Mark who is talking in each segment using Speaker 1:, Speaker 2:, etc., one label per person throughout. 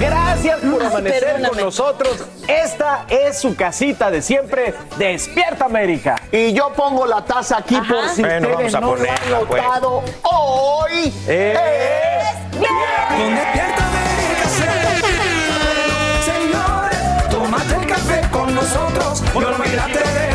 Speaker 1: Gracias por amanecer con nosotros. Esta es su casita de siempre, Despierta América.
Speaker 2: Y yo pongo la taza aquí por si
Speaker 1: Bueno,
Speaker 2: ustedes
Speaker 1: vamos a
Speaker 2: no lo han
Speaker 1: pues.
Speaker 2: notado. Hoy
Speaker 1: Eh.
Speaker 2: es viernes.
Speaker 3: Señores, tómate el café con nosotros y olvídate de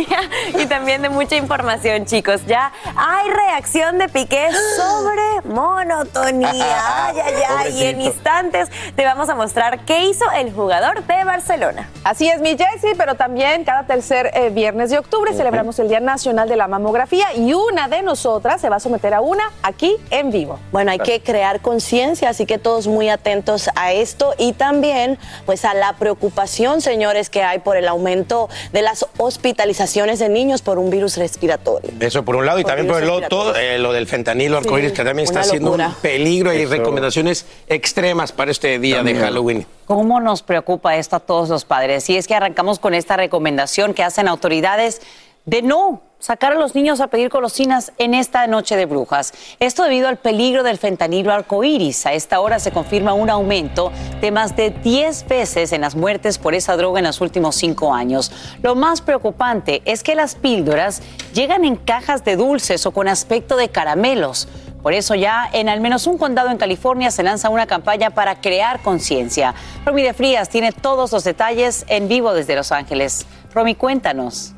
Speaker 4: yeah, también de mucha información, chicos. Ya hay reacción de Piqué sobre monotonía. Ay, ay, ay. Y en instantes te vamos a mostrar qué hizo el jugador de Barcelona.
Speaker 5: Así es, mi Jessie, pero también cada tercer eh, viernes de octubre celebramos el Día Nacional de la Mamografía y una de nosotras se va a someter a una aquí en vivo.
Speaker 4: Bueno, hay que crear conciencia, así que todos muy atentos a esto y también pues a la preocupación, señores, que hay por el aumento de las hospitalizaciones de niños por un virus respiratorio.
Speaker 6: Eso por un lado, y
Speaker 4: Por
Speaker 6: también por el otro, eh, lo del fentanilo arcoíris,
Speaker 4: Sí,
Speaker 6: que también está siendo un peligro y
Speaker 1: Eso.
Speaker 6: recomendaciones extremas para este día de Halloween.
Speaker 7: ¿Cómo nos preocupa esto a todos los padres? Y es que arrancamos con esta recomendación que hacen autoridades de no sacar a los niños a pedir golosinas en esta noche de brujas. Esto debido al peligro del fentanilo arcoíris. A esta hora se confirma un aumento de más de 10 veces en las muertes por esa droga en los últimos cinco años. Lo más preocupante es que las píldoras llegan en cajas de dulces o con aspecto de caramelos. Por eso ya en al menos un condado en California se lanza una campaña para crear conciencia. Romy de Frías tiene todos los detalles en vivo desde Los Ángeles. Romy, cuéntanos.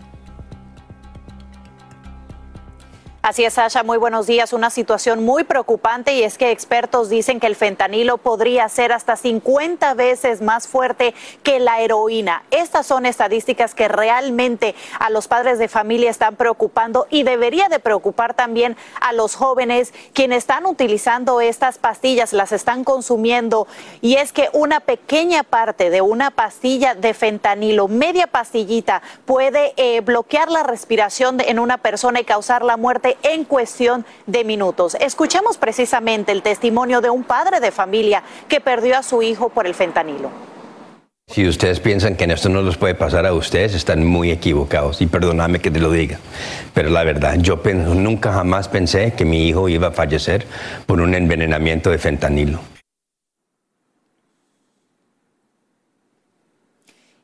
Speaker 8: Así es, Sasha, muy buenos días. Una situación muy preocupante y es que expertos dicen que el fentanilo podría ser hasta 50 veces más fuerte que la heroína. Estas son estadísticas que realmente a los padres de familia están preocupando y debería de preocupar también a los jóvenes quienes están utilizando estas pastillas, las están consumiendo. Y es que una pequeña parte de una pastilla de fentanilo, media pastillita, puede eh, bloquear la respiración en una persona y causar la muerte en cuestión de minutos. Escuchemos precisamente el testimonio de un padre de familia que perdió a su hijo por el fentanilo.
Speaker 9: Si ustedes piensan que esto no les puede pasar a ustedes, están muy equivocados. Y perdóname que te lo diga. Pero la verdad, yo nunca jamás pensé que mi hijo iba a fallecer por un envenenamiento de fentanilo.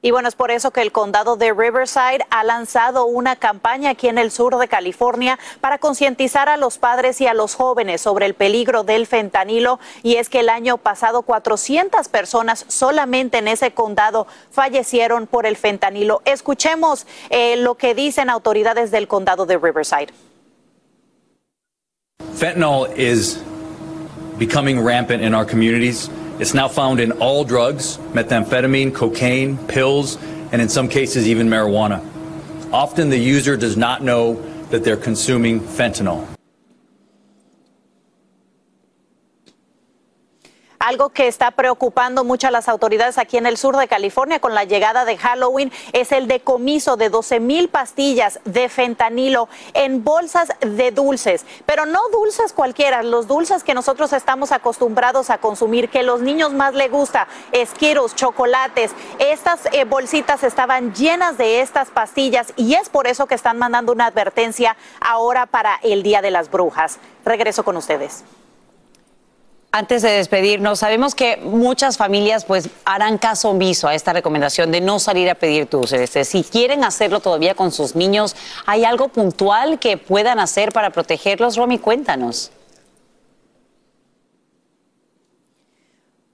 Speaker 8: Y bueno, es por eso que el condado de Riverside ha lanzado una campaña aquí en el sur de California para concientizar a los padres y a los jóvenes sobre el peligro del fentanilo. Y es que el año pasado 400 personas solamente en ese condado fallecieron por el fentanilo. Escuchemos eh, lo que dicen autoridades del condado de Riverside.
Speaker 10: Fentanyl is becoming rampant in our communities. It's now found in all drugs methamphetamine, cocaine, pills, and in some cases, even marijuana. Often the user does not know that they're consuming fentanyl.
Speaker 8: Algo que está preocupando mucho a las autoridades aquí en el sur de California con la llegada de Halloween es el decomiso de 12 mil pastillas de fentanilo en bolsas de dulces, pero no dulces cualquiera, los dulces que nosotros estamos acostumbrados a consumir, que los niños más les gusta, esquiros, chocolates. Estas eh, bolsitas estaban llenas de estas pastillas y es por eso que están mandando una advertencia ahora para el Día de las Brujas. Regreso con ustedes.
Speaker 7: Antes de despedirnos, sabemos que muchas familias pues harán caso omiso a esta recomendación de no salir a pedir dulces. Este, si quieren hacerlo todavía con sus niños, ¿hay algo puntual que puedan hacer para protegerlos? Romy, cuéntanos.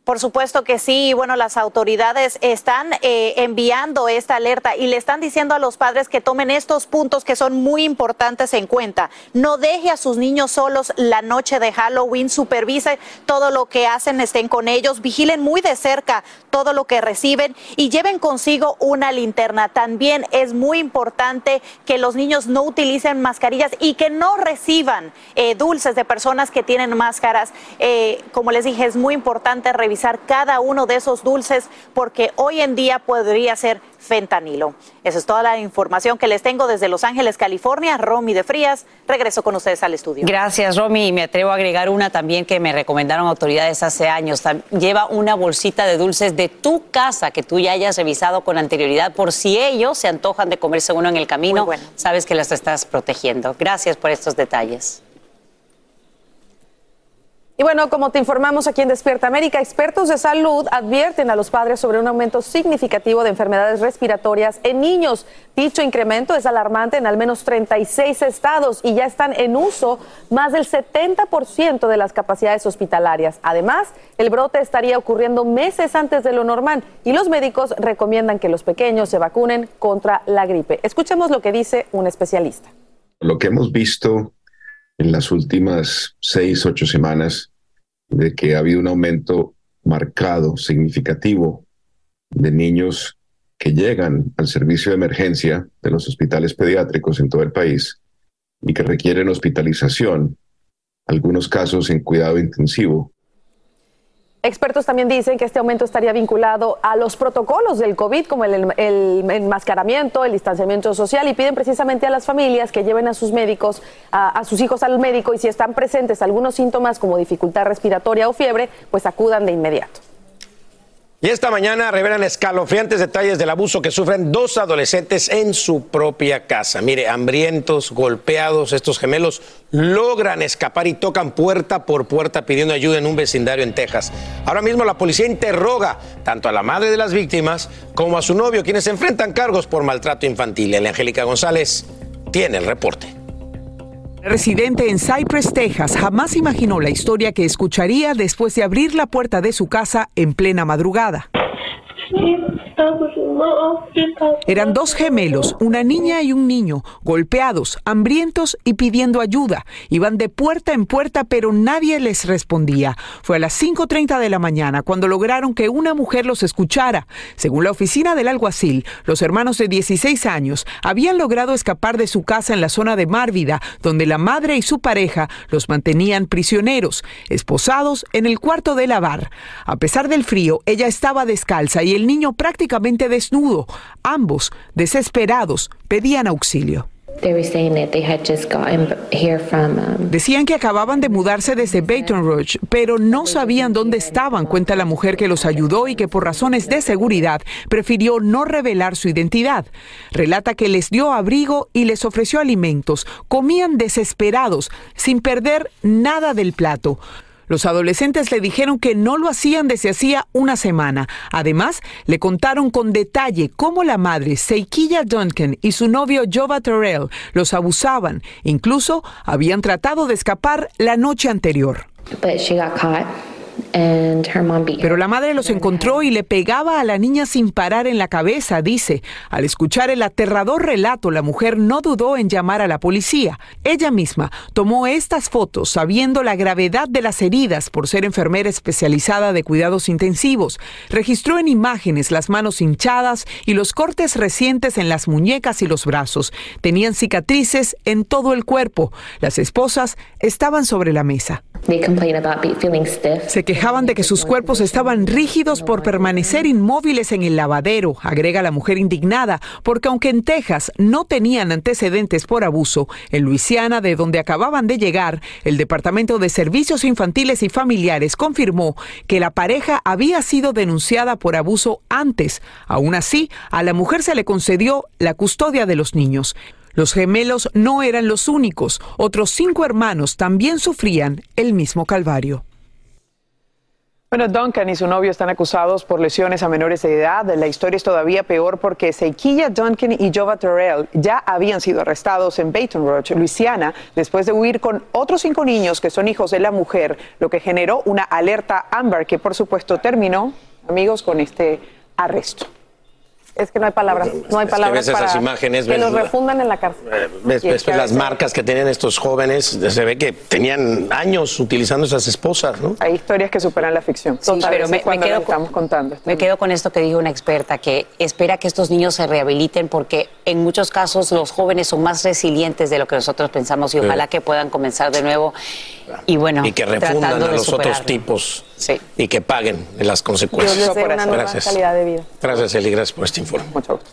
Speaker 8: Por supuesto que sí. Bueno, las autoridades están eh, enviando esta alerta y le están diciendo a los padres que tomen estos puntos que son muy importantes en cuenta. No deje a sus niños solos la noche de Halloween. Supervise todo lo que hacen, estén con ellos. Vigilen muy de cerca todo lo que reciben y lleven consigo una linterna. También es muy importante que los niños no utilicen mascarillas y que no reciban eh, dulces de personas que tienen máscaras. Eh, como les dije, es muy importante revisar cada uno de esos dulces porque hoy en día podría ser fentanilo. Esa es toda la información que les tengo desde Los Ángeles, California. Romy de Frías, regreso con ustedes al estudio.
Speaker 7: Gracias, Romy. Y me atrevo a agregar una también que me recomendaron autoridades hace años. Lleva una bolsita de dulces de tu casa que tú ya hayas revisado con anterioridad por si ellos se antojan de comerse uno en el camino. Sabes que los estás protegiendo. Gracias por estos detalles.
Speaker 5: Y bueno, como te informamos aquí en Despierta América, expertos de salud advierten a los padres sobre un aumento significativo de enfermedades respiratorias en niños. Dicho incremento es alarmante en al menos 36 estados y ya están en uso más del 70% de las capacidades hospitalarias. Además, el brote estaría ocurriendo meses antes de lo normal y los médicos recomiendan que los pequeños se vacunen contra la gripe. Escuchemos lo que dice un especialista.
Speaker 11: Lo que hemos visto en las últimas seis, ocho semanas de que ha habido un aumento marcado, significativo, de niños que llegan al servicio de emergencia de los hospitales pediátricos en todo el país y que requieren hospitalización, algunos casos en cuidado intensivo,
Speaker 5: Expertos también dicen que este aumento estaría vinculado a los protocolos del COVID, como el, enmascaramiento, el distanciamiento social, y piden precisamente a las familias que lleven a sus médicos, a, sus hijos al médico, y si están presentes algunos síntomas como dificultad respiratoria o fiebre, pues acudan de inmediato.
Speaker 6: Y esta mañana revelan escalofriantes detalles del abuso que sufren dos adolescentes en su propia casa. Mire, hambrientos, golpeados, estos gemelos logran escapar y tocan puerta por puerta pidiendo ayuda en un vecindario en Texas. Ahora mismo la policía interroga tanto a la madre de las víctimas como a su novio, quienes enfrentan cargos por maltrato infantil. Angélica González tiene el reporte.
Speaker 12: Residente en Cypress, Texas, jamás imaginó la historia que escucharía después de abrir la puerta de su casa en plena madrugada. Eran dos gemelos, una niña y un niño, golpeados, hambrientos y pidiendo ayuda. Iban de puerta en puerta, pero nadie les respondía. Fue a las 5.30 de la mañana cuando lograron que una mujer los escuchara. Según la oficina del alguacil, los hermanos de 16 años habían logrado escapar de su casa en la zona de Márvida, donde la madre y su pareja los mantenían prisioneros, esposados en el cuarto de lavar. A pesar del frío, ella estaba descalza y el niño prácticamente desnudo. Ambos, desesperados, pedían auxilio. Decían que acababan de mudarse desde Baton Rouge, pero no sabían dónde estaban, cuenta la mujer que los ayudó y que por razones de seguridad prefirió no revelar su identidad. Relata que les dio abrigo y les ofreció alimentos. Comían desesperados, sin perder nada del plato. Los adolescentes le dijeron que no lo hacían desde hacía una semana. Además, le contaron con detalle cómo la madre, Seiquilla Duncan, y su novio Jova Terrell los abusaban. Incluso habían tratado de escapar la noche anterior. Pero la madre los encontró y le pegaba a la niña sin parar en la cabeza, dice. Al escuchar el aterrador relato, la mujer no dudó en llamar a la policía. Ella misma tomó estas fotos sabiendo la gravedad de las heridas por ser enfermera especializada de cuidados intensivos. Registró en imágenes las manos hinchadas y los cortes recientes en las muñecas y los brazos. Tenían cicatrices en todo el cuerpo. Las esposas estaban sobre la mesa. Se de que sus cuerpos estaban rígidos por permanecer inmóviles en el lavadero, agrega la mujer indignada, porque aunque en Texas no tenían antecedentes por abuso, en Luisiana, de donde acababan de llegar, el Departamento de Servicios Infantiles y Familiares confirmó que la pareja había sido denunciada por abuso antes. Aún así, a la mujer se le concedió la custodia de los niños. Los gemelos no eran los únicos. Otros cinco hermanos también sufrían el mismo calvario.
Speaker 13: Bueno, Duncan y su novio están acusados por lesiones a menores de edad. La historia es todavía peor porque Seikilla Duncan y Jova Terrell ya habían sido arrestados en Baton Rouge, Luisiana, después de huir con otros cinco niños que son hijos de la mujer, lo que generó una alerta ámbar que por supuesto terminó, amigos, con este arresto.
Speaker 5: Es que no hay palabras, no hay
Speaker 6: Es que
Speaker 5: palabras
Speaker 6: ves esas
Speaker 5: para
Speaker 6: imágenes,
Speaker 5: que
Speaker 6: ves
Speaker 5: los refundan en la cárcel.
Speaker 6: Ves,
Speaker 5: Y
Speaker 6: ves, las marcas que tenían estos jóvenes, se ve que tenían años utilizando esas esposas, ¿no?
Speaker 13: Hay historias que superan la ficción.
Speaker 7: Sí, pero me, me quedo
Speaker 13: estamos contando.
Speaker 7: Me quedo con esto que dijo una experta, que espera que estos niños se rehabiliten porque en muchos casos los jóvenes son más resilientes de lo que nosotros pensamos y
Speaker 6: Sí.
Speaker 7: ojalá que puedan comenzar de nuevo. Y bueno,
Speaker 6: y que refundan a los otros tipos y que paguen las consecuencias.
Speaker 5: Dios les dé una nueva
Speaker 6: Gracias.
Speaker 5: calidad de vida.
Speaker 6: Gracias, Eli, gracias por este informe.
Speaker 13: Mucho gusto.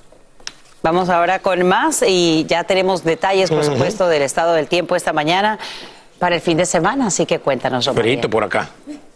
Speaker 7: Vamos ahora con más y ya tenemos detalles, por supuesto, del estado del tiempo esta mañana para el fin de semana, así que cuéntanos.
Speaker 6: Perito por acá.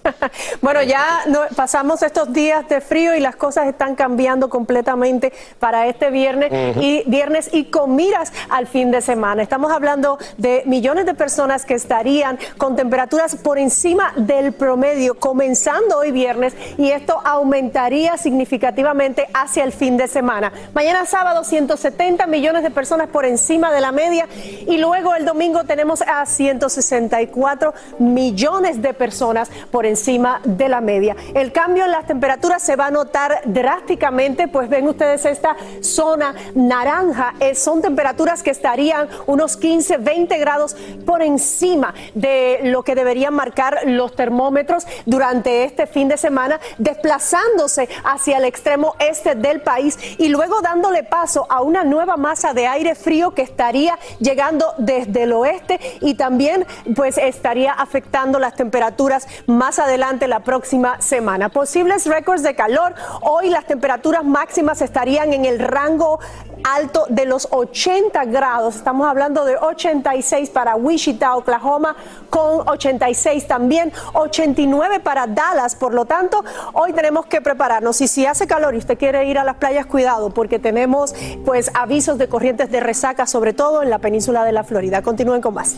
Speaker 14: Bueno, ya no- pasamos estos días de frío y las cosas están cambiando completamente para este viernes y viernes y con miras al fin de semana. Estamos hablando de millones de personas que estarían con temperaturas por encima del promedio comenzando hoy viernes y esto aumentaría significativamente hacia el fin de semana. Mañana sábado 170 millones de personas por encima de la media y luego el domingo tenemos a 164 millones de personas por encima de la media. El cambio en las temperaturas se va a notar drásticamente, pues ven ustedes esta zona naranja, eh, son temperaturas que estarían unos 15, 20 grados por encima de lo que deberían marcar los termómetros durante este fin de semana, desplazándose hacia el extremo este del país y luego dándole paso a una nueva masa de aire frío que estaría llegando desde el oeste y también pues estaría afectando las temperaturas más adelante la próxima semana. Posibles récords de calor. Hoy las temperaturas máximas estarían en el rango alto de los 80 grados. Estamos hablando de 86 para Wichita, Oklahoma, con 86 también, 89 para Dallas. Por lo tanto, hoy tenemos que prepararnos. Y si hace calor y usted quiere ir a las playas, cuidado, porque tenemos pues avisos de corrientes de resaca, sobre todo en la península de la Florida. Continúen con más.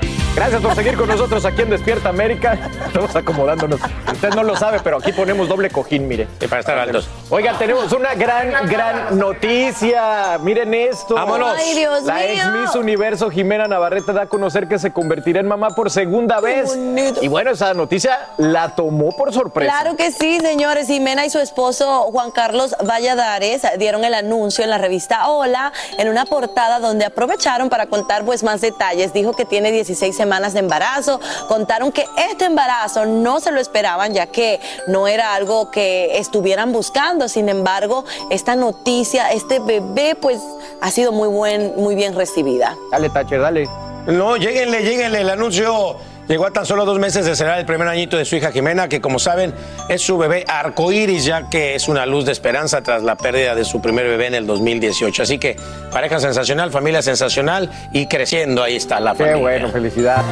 Speaker 2: Gracias por seguir con nosotros aquí en Despierta América. Estamos acomodándonos. Usted no lo sabe, pero aquí ponemos doble cojín, mire.
Speaker 6: para estar altos.
Speaker 2: Oigan, tenemos una gran, gran noticia. Miren esto.
Speaker 6: Vámonos.
Speaker 15: Ay, Dios
Speaker 2: La
Speaker 15: mío.
Speaker 2: ex Miss Universo Jimena Navarrete da a conocer que se convertirá en mamá por segunda vez. Y bueno, esa noticia la tomó por sorpresa.
Speaker 4: Claro que sí, señores. Jimena y su esposo Juan Carlos Valladares dieron el anuncio en la revista Hola en una portada donde aprovecharon para contar pues más detalles. Dijo que tiene 16 semanas de embarazo. Contaron que este embarazo no se lo esperaban ya que no era algo que estuvieran buscando. Sin embargo, esta noticia, este bebé pues ha sido muy buen, muy bien recibida.
Speaker 2: Dale, Tacher, dale.
Speaker 6: No, lléguenle, lléguenle. El anuncio llegó a tan solo dos meses de cerrar el primer añito de su hija Jimena, que como saben es su bebé arcoíris, ya que es una luz de esperanza tras la pérdida de su primer bebé en el 2018. Así que pareja sensacional, familia sensacional y creciendo. Ahí está la
Speaker 2: Qué
Speaker 6: familia.
Speaker 2: bueno, felicidad.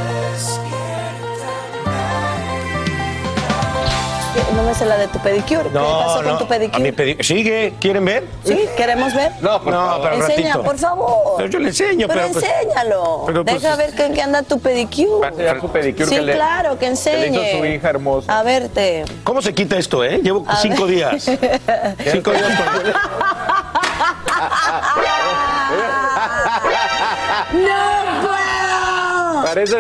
Speaker 4: No me sé la de tu pedicure. ¿Qué pasó con tu
Speaker 6: a
Speaker 4: pedicure?
Speaker 6: mi pedi- Sigue, ¿quieren ver?
Speaker 4: ¿Sí? ¿Queremos ver?
Speaker 6: No, por favor. pero un
Speaker 4: Enseña,
Speaker 6: ratito.
Speaker 4: por favor.
Speaker 6: Pero yo le enseño,
Speaker 4: pero,
Speaker 6: pero, pues-
Speaker 4: enséñalo.
Speaker 6: pero, pues,
Speaker 4: Deja ver en qué anda tu pedicure.
Speaker 2: Va a enseñar su pedicure
Speaker 4: Sí,
Speaker 2: que le-
Speaker 4: claro, que
Speaker 2: que le
Speaker 4: enseñe.
Speaker 2: hizo su hija hermosa.
Speaker 4: A verte.
Speaker 6: ¿Cómo se quita esto, eh? Llevo
Speaker 4: A
Speaker 6: cinco
Speaker 4: ver.
Speaker 6: días. Cinco días con...
Speaker 4: ¡No puedo!
Speaker 2: Parece.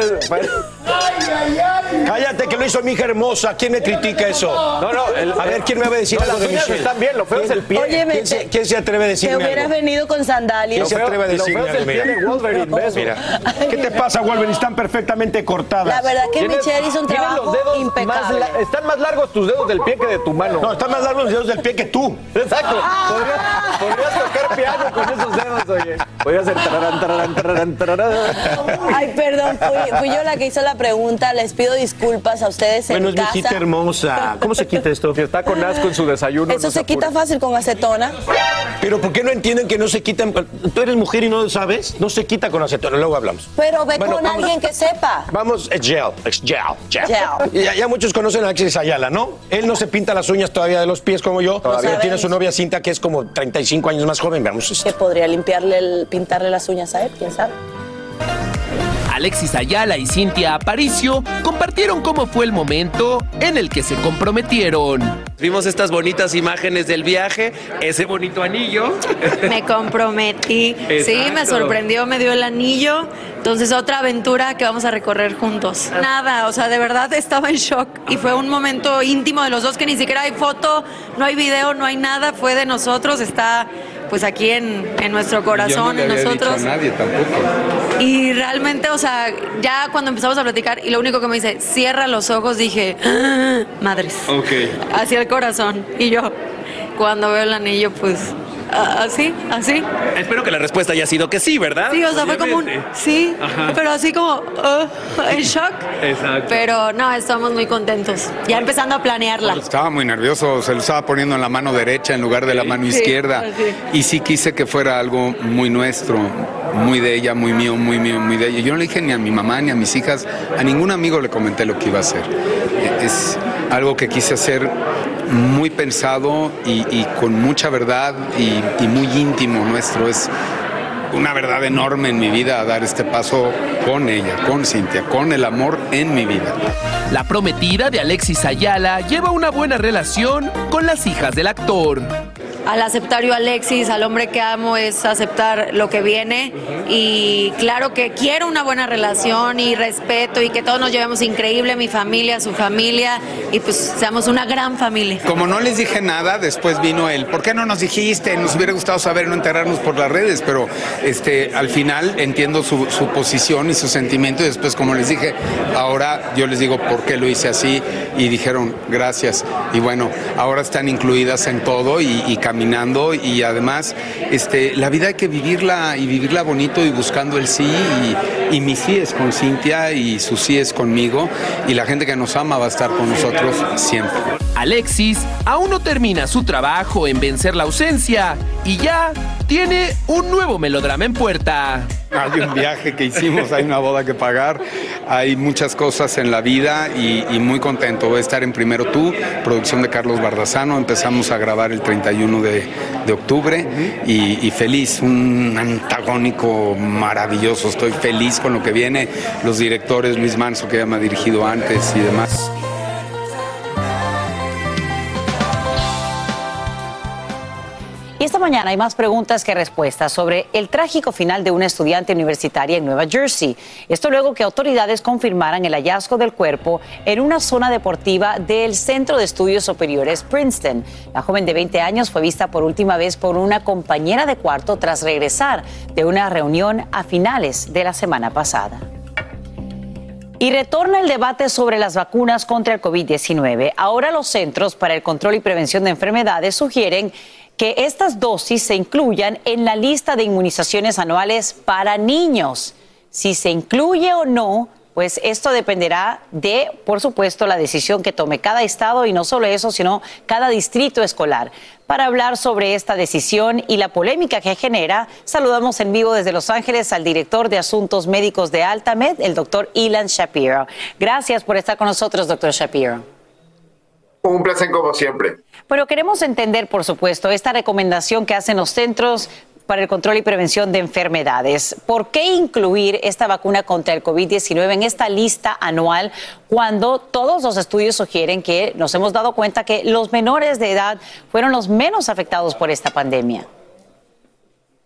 Speaker 6: Cállate, que lo hizo mi hija hermosa. ¿Quién me critica eso?
Speaker 2: No, no. el-
Speaker 6: a ver, ¿quién me va a decir
Speaker 2: No,
Speaker 6: algo de Michelle?
Speaker 2: están bien, lo feo es el pie.
Speaker 4: Óyeme,
Speaker 6: ¿Quién se,
Speaker 4: te-
Speaker 6: quién se atreve a
Speaker 4: Te
Speaker 6: decirme
Speaker 4: hubieras
Speaker 6: algo?
Speaker 4: venido con sandalias.
Speaker 6: ¿Quién se atreve a
Speaker 2: lo
Speaker 6: decirme
Speaker 2: feo es el
Speaker 6: algo?
Speaker 2: pie
Speaker 6: Mira.
Speaker 2: de.
Speaker 6: Mira. ¿Qué te pasa, Wolverine? Están perfectamente cortadas.
Speaker 4: La verdad que Michelle hizo un trabajo
Speaker 2: los dedos
Speaker 4: impecable.
Speaker 2: más están más largos tus dedos del pie que de tu mano.
Speaker 6: No, están más largos los dedos del pie que tú.
Speaker 2: Exacto. Podrías, podrías tocar piano con esos dedos, oye. Podrías hacer tararán, tararán, tararán, tararán.
Speaker 4: Ay, perdón, fui, fui yo la que hizo la pregunta. Les pido disculpas a ustedes
Speaker 6: Bueno,
Speaker 4: en
Speaker 6: es mi hijita hermosa. ¿Cómo se quita esto?
Speaker 2: Está con asco en su desayuno.
Speaker 4: Eso
Speaker 2: no
Speaker 4: se quita fácil con acetona.
Speaker 6: Pero ¿por qué no entienden que no se quitan? Tú eres mujer y no lo sabes. No se quita con acetona. Luego hablamos.
Speaker 4: Pero ve
Speaker 6: Bueno,
Speaker 4: con
Speaker 6: vamos.
Speaker 4: alguien que sepa.
Speaker 6: Vamos, es gel, es gel, gel.
Speaker 4: Gel.
Speaker 6: Ya, ya muchos conocen a Alexis Ayala, ¿no? Él no se pinta las uñas todavía de los pies como yo, pero
Speaker 4: sabemos.
Speaker 6: tiene su novia Cinta que es como 35 años más joven. Veamos esto.
Speaker 4: Que podría limpiarle, el- pintarle las uñas a él, quién sabe.
Speaker 10: Alexis Ayala y Cintia Aparicio compartieron cómo fue el momento en el que se comprometieron. Vimos estas bonitas imágenes del viaje, ese bonito anillo.
Speaker 16: Me comprometí. Sí, me sorprendió, me dio el anillo. Entonces, otra aventura que vamos a recorrer juntos. Nada, o sea, de verdad estaba en shock. Y fue un momento íntimo de los dos que ni siquiera hay foto, no hay video, no hay nada. Fue de nosotros, está pues aquí en, en nuestro corazón, en nosotros.
Speaker 17: nadie tampoco.
Speaker 16: Y realmente, o sea, ya cuando empezamos a platicar y lo único que me dice, cierra los ojos, dije, "Ah, madres.
Speaker 10: Ok.
Speaker 16: Hacia el corazón. Y yo, cuando veo el anillo, pues, así, así.
Speaker 10: Espero que la respuesta haya sido que sí, ¿verdad?
Speaker 16: Sí, o sea, fue como un, sí,
Speaker 10: Ajá.
Speaker 16: pero así como, ah, en shock.
Speaker 10: Exacto.
Speaker 16: Pero no, estamos muy contentos. Ya empezando a planearla.
Speaker 17: Estaba muy nervioso, se lo estaba poniendo en la mano derecha en lugar de la mano
Speaker 16: Sí,
Speaker 17: izquierda. Y sí quise que fuera algo muy nuestro, muy de ella, muy mío, muy mío, muy de ella. Yo no le dije ni a mi mamá ni a mis hijas, a ningún amigo le comenté lo que iba a hacer. Eh, Es algo que quise hacer muy pensado y, y con mucha verdad y, y muy íntimo nuestro. Es una verdad enorme en mi vida dar este paso con ella, con Cintia, con el amor en mi vida.
Speaker 10: La prometida de Alexis Ayala lleva una buena relación con las hijas del actor.
Speaker 16: Al aceptar yo a Alexis, al hombre que amo, es aceptar lo que viene. Y claro que quiero una buena relación y respeto y que todos nos llevemos increíble, mi familia, su familia, y pues seamos una gran familia.
Speaker 17: Como no les dije nada, después vino el, ¿por qué no nos dijiste? Nos hubiera gustado saber, no enterarnos por las redes, pero este, al final entiendo su, su posición y su sentimiento y después, como les dije, ahora yo les digo por qué lo hice así y dijeron gracias. Y bueno, ahora están incluidas en todo y, y y además este, la vida hay que vivirla y vivirla bonito y buscando el sí y, y mi sí es con Cintia y su sí es conmigo y la gente que nos ama va a estar con nosotros siempre.
Speaker 10: Alexis aún no termina su trabajo en vencer la ausencia y ya tiene un nuevo melodrama en puerta.
Speaker 17: Hay un viaje que hicimos, hay una boda que pagar, hay muchas cosas en la vida y, muy contento. Voy a estar en Primero Tú, producción de Carlos Bardazano. Empezamos a grabar el 31 de, de octubre y, y feliz, un antagónico maravilloso. Estoy feliz con lo que viene. Los directores, Luis Manso, que ya me ha dirigido antes y demás.
Speaker 7: Y esta mañana hay más preguntas que respuestas sobre el trágico final de una estudiante universitaria en Nueva Jersey. Esto luego que autoridades confirmaran el hallazgo del cuerpo en una zona deportiva del Centro de Estudios Superiores Princeton. La joven de 20 años fue vista por última vez por una compañera de cuarto tras regresar de una reunión a finales de la semana pasada. Y retorna el debate sobre las vacunas contra el COVID-19. Ahora los Centros para el Control y Prevención de Enfermedades sugieren que estas dosis se incluyan en la lista de inmunizaciones anuales para niños. Si se incluye o no, pues esto dependerá de, por supuesto, la decisión que tome cada estado y no solo eso, sino cada distrito escolar. Para hablar sobre esta decisión y la polémica que genera, saludamos en vivo desde Los Ángeles al director de Asuntos Médicos de Altamed, el doctor Ilan Shapiro. Gracias por estar con nosotros, doctor Shapiro.
Speaker 18: Un placer como siempre.
Speaker 7: Pero queremos entender, por supuesto, esta recomendación que hacen los centros para el control y prevención de enfermedades. ¿Por qué incluir esta vacuna contra el COVID-19 en esta lista anual cuando todos los estudios sugieren que nos hemos dado cuenta que los menores de edad fueron los menos afectados por esta pandemia?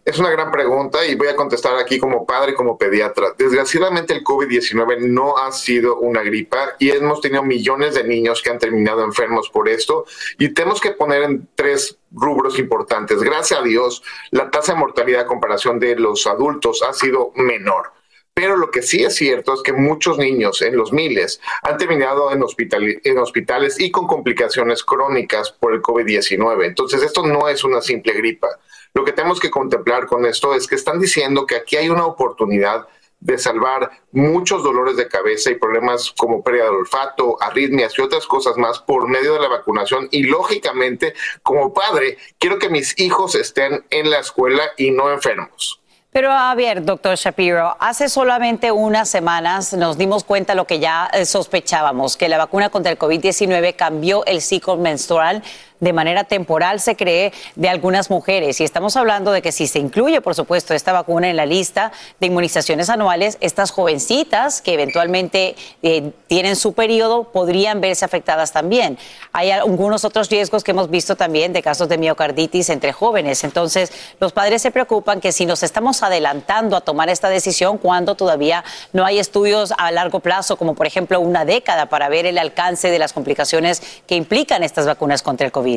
Speaker 18: Es una gran pregunta y voy a contestar aquí como padre y como pediatra. Desgraciadamente el COVID-19 no ha sido una gripa y hemos tenido millones de niños que han terminado enfermos por esto y tenemos que poner en tres rubros importantes. Gracias a Dios, la tasa de mortalidad a comparación de los adultos ha sido menor. Pero lo que sí es cierto es que muchos niños, en los miles, han terminado en, hospital, en hospitales y con complicaciones crónicas por el COVID-19. Entonces, esto no es una simple gripa. Lo que tenemos que contemplar con esto es que están diciendo que aquí hay una oportunidad de salvar muchos dolores de cabeza y problemas como pérdida de olfato, arritmias y otras cosas más por medio de la vacunación. Y lógicamente, como padre, quiero que mis hijos estén en la escuela y no enfermos.
Speaker 7: Pero a ver, doctor Shapiro, hace solamente unas semanas nos dimos cuenta lo que ya eh, sospechábamos, que la vacuna contra el COVID-19 cambió el ciclo menstrual de manera temporal, se cree, de algunas mujeres. Y estamos hablando de que si se incluye, por supuesto, esta vacuna en la lista de inmunizaciones anuales, estas jovencitas que eventualmente eh, tienen su periodo podrían verse afectadas también. Hay algunos otros riesgos que hemos visto también de casos de miocarditis entre jóvenes. Entonces, los padres se preocupan que si nos estamos adelantando a tomar esta decisión cuando todavía no hay estudios a largo plazo, como por ejemplo una década, para ver el alcance de las complicaciones que implican estas vacunas contra el COVID.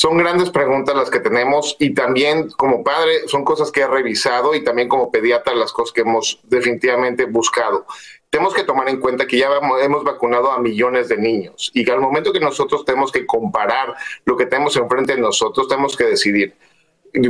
Speaker 18: Son grandes preguntas las que tenemos y también como padre son cosas que he revisado y también como pediatra las cosas que hemos definitivamente buscado. Tenemos que tomar en cuenta que ya hemos vacunado a millones de niños y que al momento que nosotros tenemos que comparar lo que tenemos enfrente de nosotros, tenemos que decidir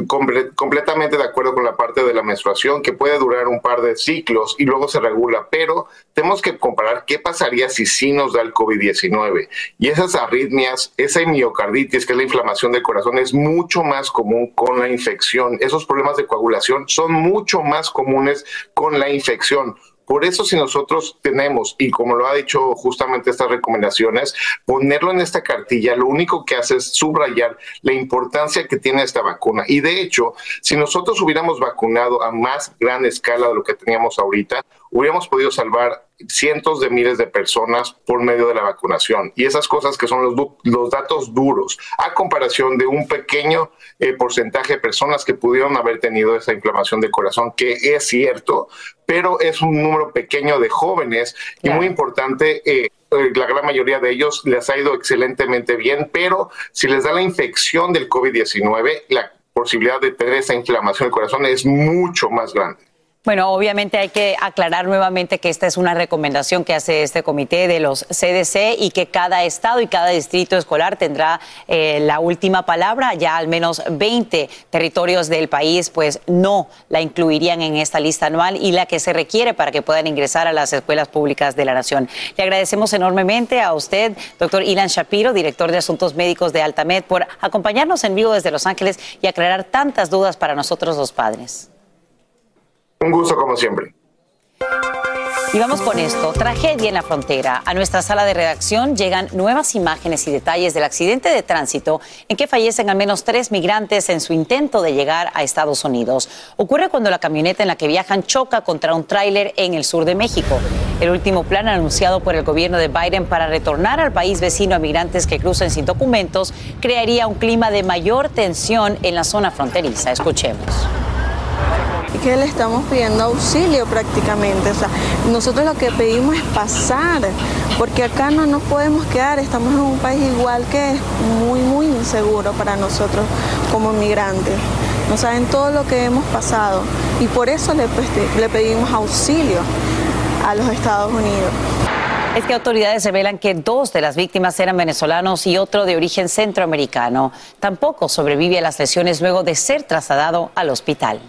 Speaker 18: comple completamente de acuerdo con la parte de la menstruación, que puede durar un par de ciclos y luego se regula, pero tenemos que comparar qué pasaría si sí nos da el COVID-19. Y esas arritmias, esa miocarditis, que es la inflamación del corazón, es mucho más común con la infección. Esos problemas de coagulación son mucho más comunes con la infección. Por eso si nosotros tenemos, y como lo ha dicho justamente estas recomendaciones, ponerlo en esta cartilla, lo único que hace es subrayar la importancia que tiene esta vacuna. Y de hecho, si nosotros hubiéramos vacunado a más gran escala de lo que teníamos ahorita, hubiéramos podido salvar cientos de miles de personas por medio de la vacunación. Y esas cosas que son los, los datos duros, a comparación de un pequeño eh, porcentaje de personas que pudieron haber tenido esa inflamación de corazón, que es cierto, pero es un número pequeño de jóvenes y muy importante. Eh, eh, la gran mayoría de ellos les ha ido excelentemente bien, pero si les da la infección del COVID-19, la posibilidad de tener esa inflamación del corazón es mucho más grande.
Speaker 7: Bueno, obviamente hay que aclarar nuevamente que esta es una recomendación que hace este comité de los CDC y que cada estado y cada distrito escolar tendrá eh, la última palabra. Ya al menos 20 territorios del país pues no la incluirían en esta lista anual y la que se requiere para que puedan ingresar a las escuelas públicas de la nación. Le agradecemos enormemente a usted, doctor Ilan Shapiro, director de Asuntos Médicos de Altamed, por acompañarnos en vivo desde Los Ángeles y aclarar tantas dudas para nosotros los padres.
Speaker 18: Un gusto como siempre.
Speaker 7: Y vamos con esto, tragedia en la frontera. A nuestra sala de redacción llegan nuevas imágenes y detalles del accidente de tránsito en que fallecen al menos tres migrantes en su intento de llegar a Estados Unidos. Ocurre cuando la camioneta en la que viajan choca contra un tráiler en el sur de México. El último plan anunciado por el gobierno de Biden para retornar al país vecino a migrantes que crucen sin documentos crearía un clima de mayor tensión en la zona fronteriza. Escuchemos
Speaker 19: que le estamos pidiendo auxilio prácticamente. O sea, nosotros lo que pedimos es pasar, porque acá no nos podemos quedar, estamos en un país igual que es muy, muy inseguro para nosotros como migrantes. No saben todo lo que hemos pasado y por eso le, le pedimos auxilio a los Estados Unidos.
Speaker 7: Es que autoridades revelan que dos de las víctimas eran venezolanos y otro de origen centroamericano. Tampoco sobrevive a las lesiones luego de ser trasladado al hospital.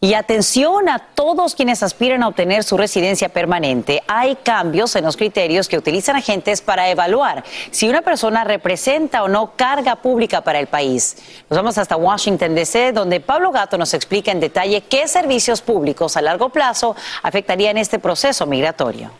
Speaker 7: Y atención a todos quienes aspiran a obtener su residencia permanente. Hay cambios en los criterios que utilizan agentes para evaluar si una persona representa o no carga pública para el país. Nos vamos hasta Washington, D.C., donde Pablo Gato nos explica en detalle qué servicios públicos a largo plazo afectarían este proceso migratorio.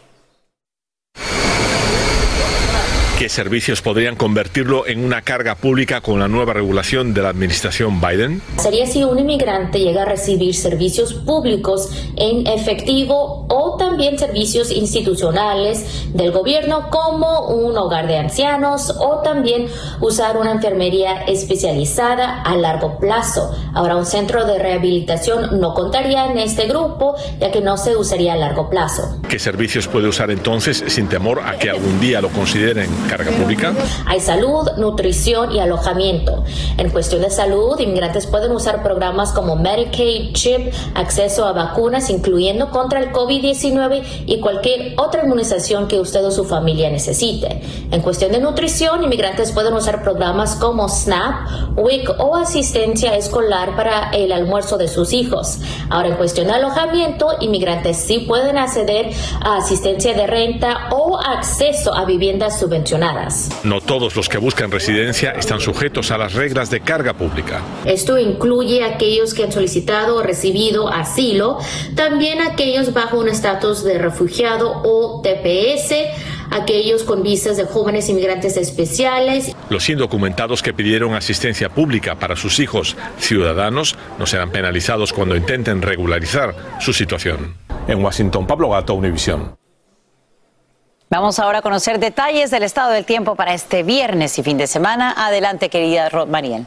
Speaker 20: ¿Qué servicios podrían convertirlo en una carga pública con la nueva regulación de la administración Biden?
Speaker 21: Sería si un inmigrante llega a recibir servicios públicos en efectivo o también servicios institucionales del gobierno como un hogar de ancianos o también usar una enfermería especializada a largo plazo. Ahora un centro de rehabilitación no contaría en este grupo ya que no se usaría a largo plazo.
Speaker 20: ¿Qué servicios puede usar entonces sin temor a que algún día lo consideren carga pública?
Speaker 21: Hay salud, nutrición y alojamiento. En cuestión de salud, inmigrantes pueden usar programas como Medicaid, CHIP, acceso a vacunas, incluyendo contra el COVID-19 y cualquier otra inmunización que usted o su familia necesite. En cuestión de nutrición, inmigrantes pueden usar programas como SNAP, WIC o asistencia escolar para el almuerzo de sus hijos. Ahora, en cuestión de alojamiento, inmigrantes sí pueden acceder a asistencia de renta o acceso a viviendas subvencionadas
Speaker 20: no todos los que buscan residencia están sujetos a las reglas de carga pública.
Speaker 21: Esto incluye a aquellos que han solicitado o recibido asilo, también aquellos bajo un estatus de refugiado o TPS, aquellos con visas de jóvenes inmigrantes especiales.
Speaker 20: Los indocumentados que pidieron asistencia pública para sus hijos ciudadanos no serán penalizados cuando intenten regularizar su situación. En Washington, Pablo Gato, Univisión.
Speaker 7: Vamos ahora a conocer detalles del estado del tiempo para este viernes y fin de semana. Adelante, querida Rod Mariel.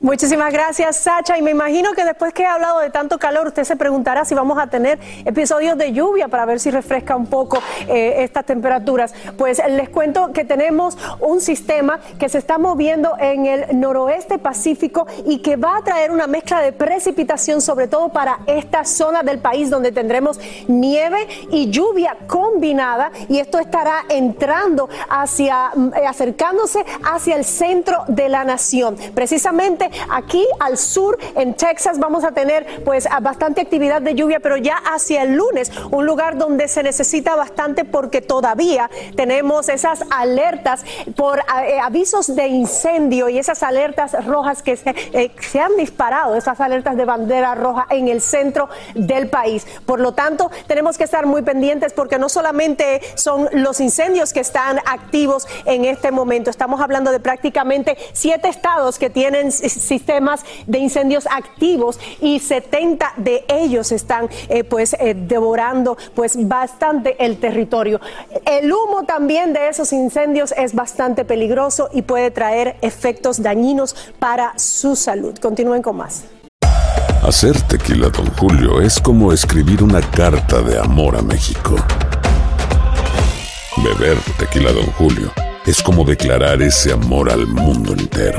Speaker 14: Muchísimas gracias, Sacha. Y me imagino que después que he hablado de tanto calor, usted se preguntará si vamos a tener episodios de lluvia para ver si refresca un poco eh, estas temperaturas. Pues les cuento que tenemos un sistema que se está moviendo en el noroeste pacífico y que va a traer una mezcla de precipitación, sobre todo para esta zona del país donde tendremos nieve y lluvia combinada. Y esto estará entrando hacia, eh, acercándose hacia el centro de la nación. Precisamente aquí al sur, en Texas, vamos a tener pues bastante actividad de lluvia, pero ya hacia el lunes, un lugar donde se necesita bastante porque todavía tenemos esas alertas por eh, avisos de incendio y esas alertas rojas que eh, se han disparado, esas alertas de bandera roja en el centro del país. Por lo tanto, tenemos que estar muy pendientes porque no solamente son los incendios que están activos en este momento, estamos hablando de prácticamente siete estados que tienen sistemas de incendios activos y 70 de ellos están eh, pues eh, devorando pues bastante el territorio. El humo también de esos incendios es bastante peligroso y puede traer efectos dañinos para su salud. Continúen con más.
Speaker 22: Hacer tequila, don Julio, es como escribir una carta de amor a México. Beber tequila, don Julio, es como declarar ese amor al mundo entero.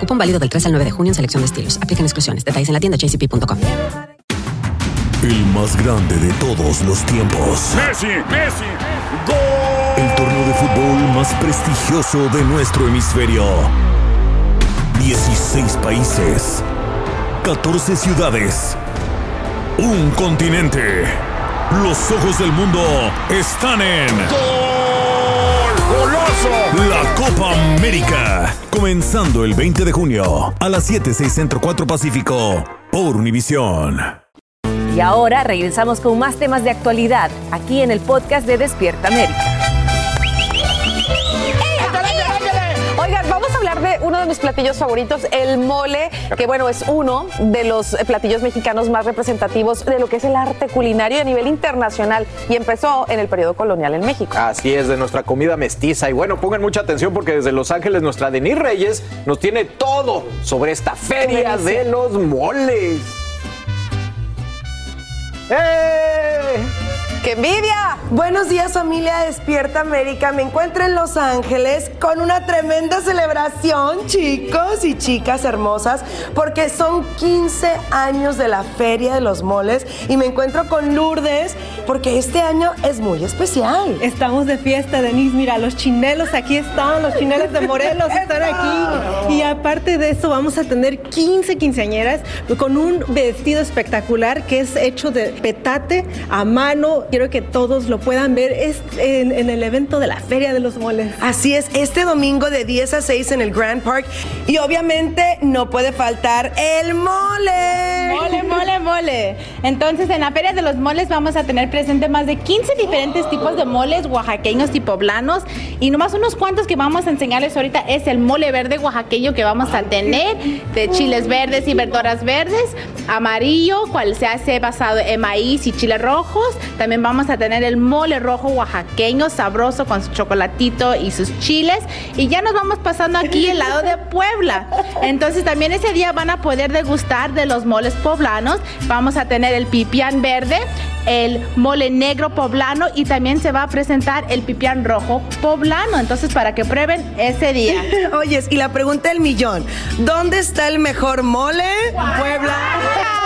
Speaker 23: Cupón válido del 3 al 9 de junio en selección de estilos. Aplican exclusiones. Detalles en la tienda jcp.com.
Speaker 24: El más grande de todos los tiempos.
Speaker 25: Messi, Messi,
Speaker 24: El torneo de fútbol más prestigioso de nuestro hemisferio. 16 países. 14 ciudades. Un continente. Los ojos del mundo están en.
Speaker 25: ¡Goloso!
Speaker 24: La Copa América. Comenzando el 20 de junio a las 7, 6 Centro 4 Pacífico. Por Univisión.
Speaker 26: Y ahora regresamos con más temas de actualidad aquí en el podcast de Despierta América.
Speaker 14: De uno de mis platillos favoritos, el mole, que bueno, es uno de los platillos mexicanos más representativos de lo que es el arte culinario a nivel internacional y empezó en el periodo colonial en México.
Speaker 2: Así es, de nuestra comida mestiza. Y bueno, pongan mucha atención porque desde Los Ángeles nuestra Denis Reyes nos tiene todo sobre esta feria de los moles. ¡Eh!
Speaker 14: ¡Qué envidia!
Speaker 27: Buenos días familia Despierta América. Me encuentro en Los Ángeles con una tremenda celebración, chicos y chicas hermosas, porque son 15 años de la Feria de los Moles y me encuentro con Lourdes porque este año es muy especial.
Speaker 14: Estamos de fiesta, Denise. Mira, los chinelos aquí están, los chinelos de Morelos están aquí. Y aparte de eso, vamos a tener 15 quinceañeras con un vestido espectacular que es hecho de petate a mano. Quiero que todos lo puedan ver es en, en el evento de la Feria de los Moles.
Speaker 27: Así es, este domingo de 10 a 6 en el Grand Park y obviamente no puede faltar el mole.
Speaker 28: Mole, mole, mole. Entonces, en la Feria de los Moles vamos a tener presente más de 15 diferentes tipos de moles oaxaqueños y poblanos. Y nomás unos cuantos que vamos a enseñarles ahorita es el mole verde oaxaqueño que vamos a tener, de chiles verdes y verduras verdes, amarillo, cual se hace basado en maíz y chiles rojos. También vamos a tener el mole rojo oaxaqueño, sabroso con su chocolatito y sus chiles. Y ya nos vamos pasando aquí el lado de Puebla. Entonces también ese día van a poder degustar de los moles poblanos. Vamos a tener el pipián verde, el mole negro poblano y también se va a presentar el pipián rojo poblano. Entonces para que prueben ese día.
Speaker 27: Oyes, y la pregunta del millón, ¿dónde está el mejor mole? Puebla.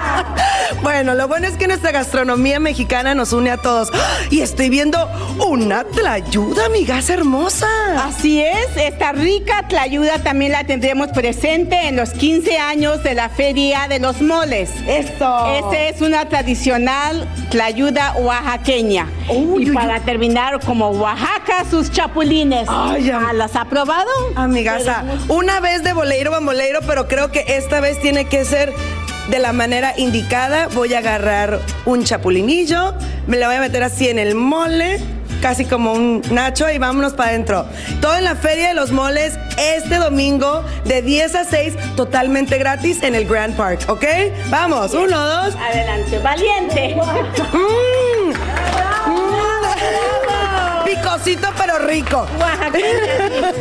Speaker 27: Bueno, lo bueno es que nuestra gastronomía mexicana nos une a todos. Y estoy viendo una tlayuda, amigas hermosa.
Speaker 29: Así es, esta rica tlayuda también la tendremos presente en los 15 años de la Feria de los Moles.
Speaker 27: Esto.
Speaker 29: Esta es una tradicional tlayuda oaxaqueña. y para terminar, como Oaxaca, sus chapulines.
Speaker 27: Ay, am-
Speaker 29: Ah, ¿Las ha probado?
Speaker 27: Amigasa, una vez de boleiro a boleiro, pero creo que esta vez tiene que ser de la manera indicada. Voy a agarrar un chapulinillo, me lo voy a meter así en el mole, casi como un nacho, y vámonos para adentro. Todo en la Feria de los Moles este domingo de 10 a 6, totalmente gratis en el Grand Park, ¿ok? Vamos, uno, dos.
Speaker 29: Adelante, valiente.
Speaker 27: Mm. Picosito pero rico.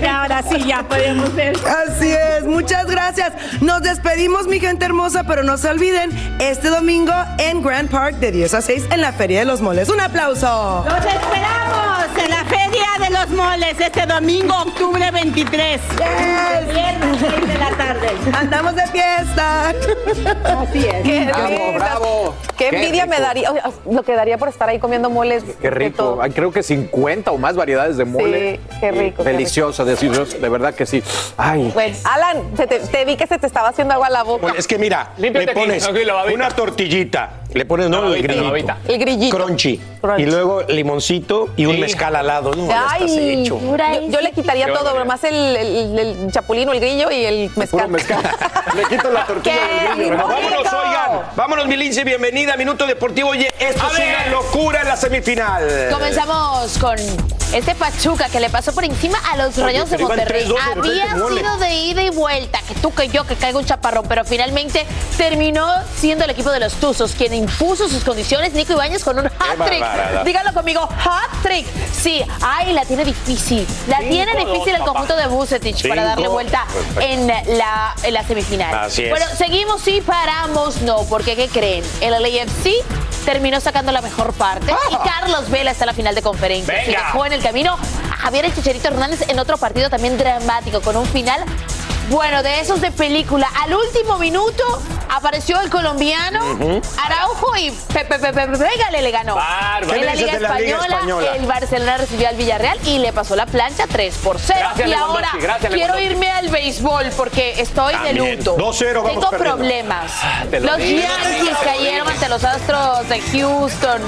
Speaker 29: Ahora sí, ya podemos ver.
Speaker 27: Así es, muchas gracias. Nos despedimos, mi gente hermosa, pero no se olviden, este domingo en Grand Park de 10 a 6 en la Feria de los Moles. Un aplauso.
Speaker 29: Los esperamos en la Feria de los Moles este domingo, octubre 23. Viernes, 6 de la tarde.
Speaker 27: Andamos de fiesta.
Speaker 29: Así es.
Speaker 14: Qué
Speaker 2: Bravo.
Speaker 14: Qué
Speaker 2: Qué
Speaker 14: envidia me daría, o sea, lo que daría por estar ahí comiendo moles.
Speaker 2: Qué rico. Hay creo que 50 o más variedades de mole.
Speaker 14: Sí, qué rico, qué
Speaker 2: Deliciosa, deliciosa, de verdad que sí. Ay.
Speaker 14: Bueno, Alan, te, te vi que se te estaba haciendo agua a la boca.
Speaker 6: Bueno, es que mira,
Speaker 2: Límpiate
Speaker 6: le pones
Speaker 2: aquí,
Speaker 6: una tortillita, le pones no, el
Speaker 2: babita, la
Speaker 6: grillito.
Speaker 14: El grillito.
Speaker 6: crunchy,
Speaker 14: Crunchy.
Speaker 6: y luego limoncito y un mezcal al lado. No, ya estás hecho.
Speaker 14: yo, yo le quitaría todo,
Speaker 2: barbaridad.
Speaker 14: nomás el, el, el chapulín o el grillo y el mezcal.
Speaker 2: Puro mezcal. Le quito la tortilla
Speaker 14: ¡Qué
Speaker 2: del grillo.
Speaker 6: Vámonos, oigan. Vámonos, mi Lince, bienvenida a Minuto Deportivo. Oye, esto es una locura en la semifinal.
Speaker 15: Comenzamos con
Speaker 3: Este Pachuca que le pasó por encima a los Rayos de Monterrey
Speaker 6: 3-2 de repente,
Speaker 3: había sido de ida y vuelta, que tú que yo que caiga un chaparrón, pero finalmente terminó siendo el equipo de los Tuzos quien impuso sus condiciones. Nico Ibáñez con un hat-trick. Díganlo conmigo, hat-trick. Sí, ay, la tiene difícil. La
Speaker 6: Cinco,
Speaker 3: tiene difícil
Speaker 6: dos,
Speaker 3: el conjunto de Bucetich para darle vuelta en la, en la semifinal.
Speaker 6: Así es.
Speaker 3: Bueno, seguimos y paramos, no, porque ¿qué creen? El LAFC terminó sacando la mejor parte y Carlos Vela está en la final de conferencia. Se
Speaker 6: Venga.
Speaker 3: dejó en el camino a Javier El Chicharito Hernández en otro partido también dramático, con un final, bueno, de esos de película. Al último minuto apareció el colombiano
Speaker 6: Ujú.
Speaker 3: Araujo y Pepe Pepe Pégale le ganó.
Speaker 6: Bárbaro.
Speaker 3: En la
Speaker 6: ¿Qué
Speaker 3: Liga
Speaker 6: dices de la Liga
Speaker 3: Española,
Speaker 6: Española?
Speaker 3: el Barcelona recibió al Villarreal y le pasó la plancha 3 por 0.
Speaker 6: Gracias,
Speaker 3: y ahora
Speaker 6: gracias,
Speaker 3: quiero irme al béisbol porque estoy
Speaker 6: También.
Speaker 3: de luto.
Speaker 6: 2-0 vamos
Speaker 3: Tengo
Speaker 6: perdiendo.
Speaker 3: problemas.
Speaker 6: te lo
Speaker 3: Los
Speaker 6: digo.
Speaker 3: Yankees cayeron ante los Astros de Houston.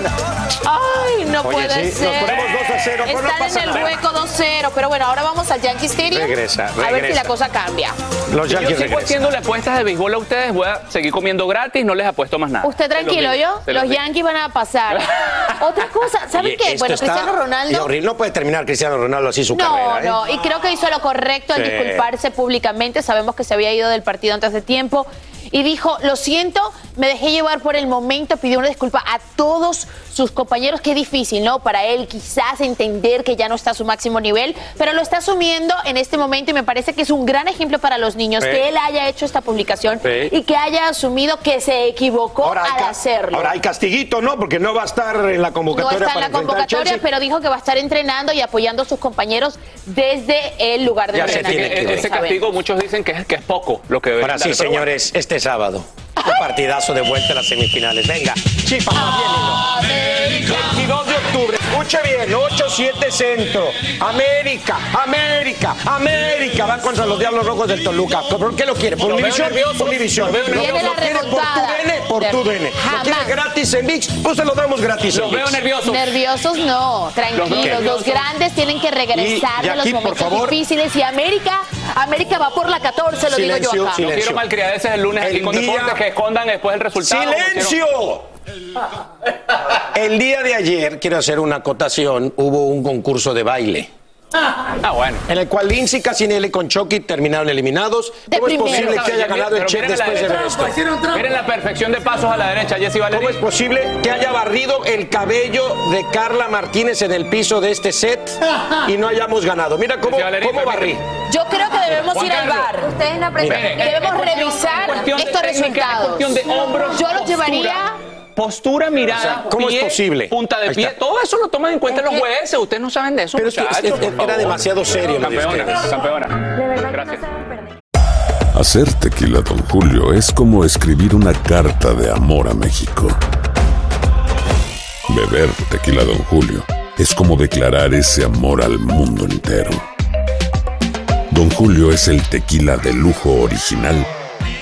Speaker 3: Ay, no
Speaker 6: Oye,
Speaker 3: puede
Speaker 6: sí, nos
Speaker 3: ser.
Speaker 6: ponemos 2-0, pues no
Speaker 3: Están
Speaker 6: pasa
Speaker 3: en el
Speaker 6: nada.
Speaker 3: hueco 2-0, pero bueno, ahora vamos al Yankee Stadium.
Speaker 6: Regresa,
Speaker 3: A ver si
Speaker 6: regresa.
Speaker 3: la cosa cambia.
Speaker 6: Los
Speaker 30: Si yo
Speaker 6: Yankees
Speaker 30: sigo haciéndole apuestas de béisbol a ustedes, voy a seguir comiendo gratis, no les apuesto más nada.
Speaker 3: Usted
Speaker 30: los
Speaker 3: tranquilo, yo.
Speaker 30: los.
Speaker 3: Yankees van a pasar. Otra cosa, ¿saben
Speaker 6: Oye,
Speaker 3: qué? Bueno,
Speaker 6: está
Speaker 3: Cristiano
Speaker 6: y
Speaker 3: Ronaldo.
Speaker 6: horrible. No puede terminar Cristiano Ronaldo así su
Speaker 3: No,
Speaker 6: carrera. ¿eh?
Speaker 3: no, y creo que hizo lo correcto al
Speaker 6: Sí.
Speaker 3: disculparse públicamente. Sabemos que se había ido del partido antes de tiempo. Y dijo, lo siento, me dejé llevar por el momento, pidió una disculpa a todos sus compañeros. Qué difícil, ¿no? Para él quizás entender que ya no está a su máximo nivel, pero lo está asumiendo en este momento y me parece que es un gran ejemplo para los niños
Speaker 6: Sí.
Speaker 3: que él haya hecho esta publicación
Speaker 6: Sí.
Speaker 3: y que haya asumido que se equivocó
Speaker 6: Ahora
Speaker 3: al hacerlo.
Speaker 6: ahora hay castiguito, ¿no? Porque no va a estar en la
Speaker 3: No
Speaker 6: convocatoria
Speaker 3: está en
Speaker 6: para
Speaker 3: la convocatoria, pero dijo que va a estar entrenando y apoyando a sus compañeros desde el lugar de
Speaker 6: Ya se
Speaker 3: entrenamiento.
Speaker 6: tiene que ver.
Speaker 30: Ese castigo muchos dicen que es, que es poco lo que deberían
Speaker 6: Ahora sí,
Speaker 30: bueno.
Speaker 6: señores, este sábado. Un partidazo de vuelta a las semifinales. Venga, chipa, bien, Lilo. 22 de octubre, escuche bien, 8-7 centro. América, América, América. Va contra los Diablos Rojos del Toluca. ¿Por qué lo quiere? ¿Por Univisión? Univisión. ¿Lo, lo quiere por tu. DN? Por tu DN. ¿Lo quiere
Speaker 3: Jamás.
Speaker 6: gratis en VIX? Pues se lo damos gratis en
Speaker 30: Los veo nerviosos.
Speaker 3: Nerviosos no, tranquilos. Los, grandes tienen que regresar de los momentos difíciles. Y América, América va por la 14, lo digo yo acá.
Speaker 30: No quiero malcriadeces el lunes aquí con deportes que escondan después el resultado.
Speaker 6: ¡Silencio! El día de ayer, quiero hacer una acotación, hubo un concurso de baile.
Speaker 30: Ah, bueno.
Speaker 6: En el cual Lindsay Casinelli con Chucky terminaron eliminados.
Speaker 3: De
Speaker 6: ¿Cómo es
Speaker 3: primero.
Speaker 6: posible que haya ganado el
Speaker 30: Pero
Speaker 6: Chef
Speaker 30: miren a la
Speaker 6: después de ver
Speaker 30: derecha.
Speaker 6: esto?
Speaker 30: Miren la perfección de pasos a la derecha, Jessy
Speaker 6: ¿Cómo es posible que haya barrido el cabello de Carla Martínez en el piso de este set y no hayamos ganado? Mira cómo,
Speaker 30: Sí, Valerín,
Speaker 6: cómo barrí.
Speaker 30: permíteme.
Speaker 3: Yo creo que debemos
Speaker 30: Juan
Speaker 3: ir al
Speaker 30: Carlos.
Speaker 3: bar. Ustedes no
Speaker 6: Mira.
Speaker 3: Debemos
Speaker 30: Es cuestión-
Speaker 3: revisar
Speaker 30: cuestión de
Speaker 3: estos
Speaker 30: técnica, es
Speaker 3: resultados.
Speaker 30: cuestión de hombros,
Speaker 3: Yo los
Speaker 30: postura.
Speaker 3: llevaría.
Speaker 30: Postura, mirada,
Speaker 6: O sea, ¿cómo es
Speaker 30: pie,
Speaker 6: posible?
Speaker 30: punta de pie, todo eso lo toman en cuenta los jueces. Ustedes no saben de eso,
Speaker 6: Pero es que
Speaker 30: muchachos,
Speaker 6: es-
Speaker 30: por
Speaker 6: era demasiado serio
Speaker 30: Campeona, campeona.
Speaker 3: De verdad que
Speaker 30: Gracias.
Speaker 3: no saben perder.
Speaker 22: Hacer tequila, Don Julio, es como escribir una carta de amor a México. Beber tequila, Don Julio, es como declarar ese amor al mundo entero. Don Julio es el tequila de lujo original,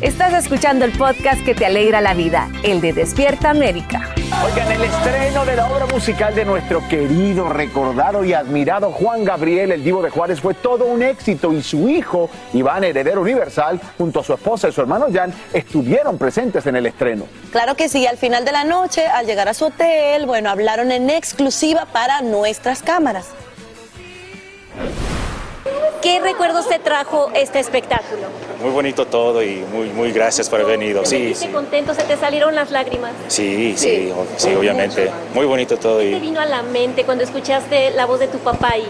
Speaker 26: Estás escuchando el podcast que te alegra la vida, el de Despierta América.
Speaker 2: Oigan, el estreno de la obra musical de nuestro querido, recordado y admirado Juan Gabriel, el Divo de Juárez, fue todo un éxito y su hijo, Iván Heredero Universal, junto a su esposa y su hermano Jan, estuvieron presentes en el estreno.
Speaker 19: Claro que sí, al final de la noche, al llegar a su hotel, bueno, hablaron en exclusiva para nuestras cámaras.
Speaker 15: ¿Qué recuerdos te trajo este espectáculo?
Speaker 31: Muy bonito todo y muy, muy gracias por haber venido.
Speaker 15: ¿Te
Speaker 31: Sí, sí,
Speaker 15: contento? ¿Se te salieron las lágrimas?
Speaker 31: sí, sí, sí, obviamente. Muy bonito todo
Speaker 15: ¿Qué te vino a la mente cuando escuchaste la voz de tu papá y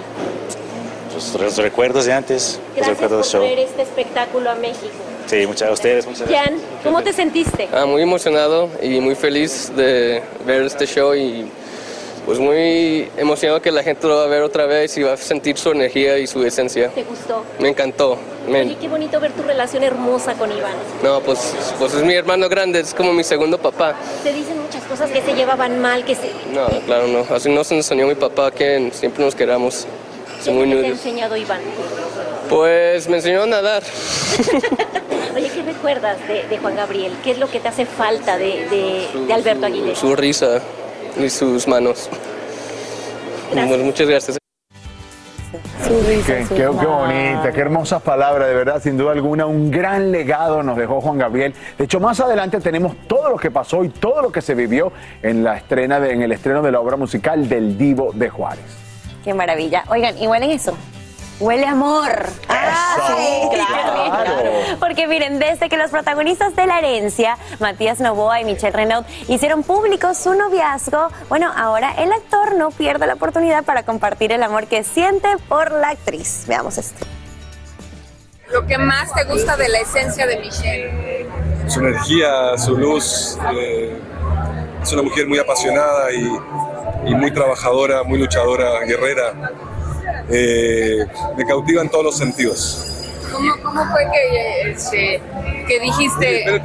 Speaker 31: los recuerdos de antes, los
Speaker 15: gracias
Speaker 31: recuerdos
Speaker 15: por
Speaker 31: show.
Speaker 15: traer este espectáculo a México?
Speaker 31: Sí, muchas a ustedes, muchas gracias.
Speaker 15: Jan, ¿cómo te sentiste?
Speaker 32: Ah, muy emocionado y muy feliz de ver este show y pues muy emocionado que la gente lo va a ver otra vez y va a sentir su energía y su esencia.
Speaker 15: ¿Te gustó?
Speaker 32: Me encantó. Me-
Speaker 15: Oye, qué bonito ver tu relación hermosa con Iván.
Speaker 32: no, pues, pues es mi hermano grande, es como mi segundo papá.
Speaker 15: Se dicen muchas cosas que se llevaban mal, que se...
Speaker 32: No, claro, no. Así nos enseñó mi papá que siempre nos queramos.
Speaker 15: ¿Qué
Speaker 32: muy
Speaker 15: te ha enseñado Iván?
Speaker 32: Pues me enseñó a nadar.
Speaker 15: Oye, ¿qué recuerdas de, de Juan Gabriel? ¿Qué es lo que te hace falta de, de- de Alberto Aguilera?
Speaker 32: Su risa y sus manos. Bueno, muchas gracias.
Speaker 2: Qué, qué- qué bonita, qué hermosas palabras, de verdad, sin duda alguna, un gran legado nos dejó Juan Gabriel. De hecho, más adelante tenemos todo lo que pasó y todo lo que se vivió en la estrena de- en el estreno de la obra musical del Divo de Juárez.
Speaker 15: Qué maravilla. Oigan, ¿y huelen eso? Huele amor. Ah, sí,
Speaker 2: claro.
Speaker 15: Porque miren, desde que los protagonistas de La Herencia, Matías Novoa y Michelle Renaud, hicieron público su noviazgo, bueno, ahora el actor no pierde la oportunidad para compartir el amor que siente por la actriz. Veamos esto.
Speaker 33: Lo que más te gusta de la esencia de Michelle.
Speaker 34: su energía, su luz. eh, es una mujer muy apasionada y, y muy trabajadora, muy luchadora, guerrera. Eh, me cautiva en todos los sentidos.
Speaker 33: ¿Cómo, cómo fue que, eh, este, que dijiste...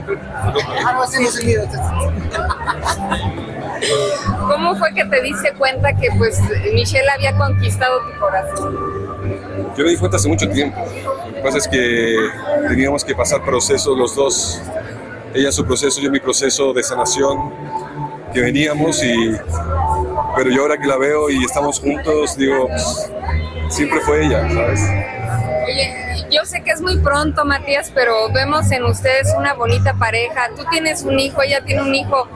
Speaker 33: ¿Cómo fue que te diste cuenta que pues Michelle había conquistado tu corazón?
Speaker 34: Yo me di cuenta hace mucho tiempo. Lo que pasa es que teníamos que pasar procesos los dos. Ella su proceso, yo mi proceso de sanación que veníamos y pero yo ahora que la veo y estamos juntos digo pues, siempre fue ella, ¿sabes?
Speaker 33: Oye, yo sé que es muy pronto, Matías, pero vemos en ustedes una bonita pareja. Tú tienes un hijo, ella tiene un hijo.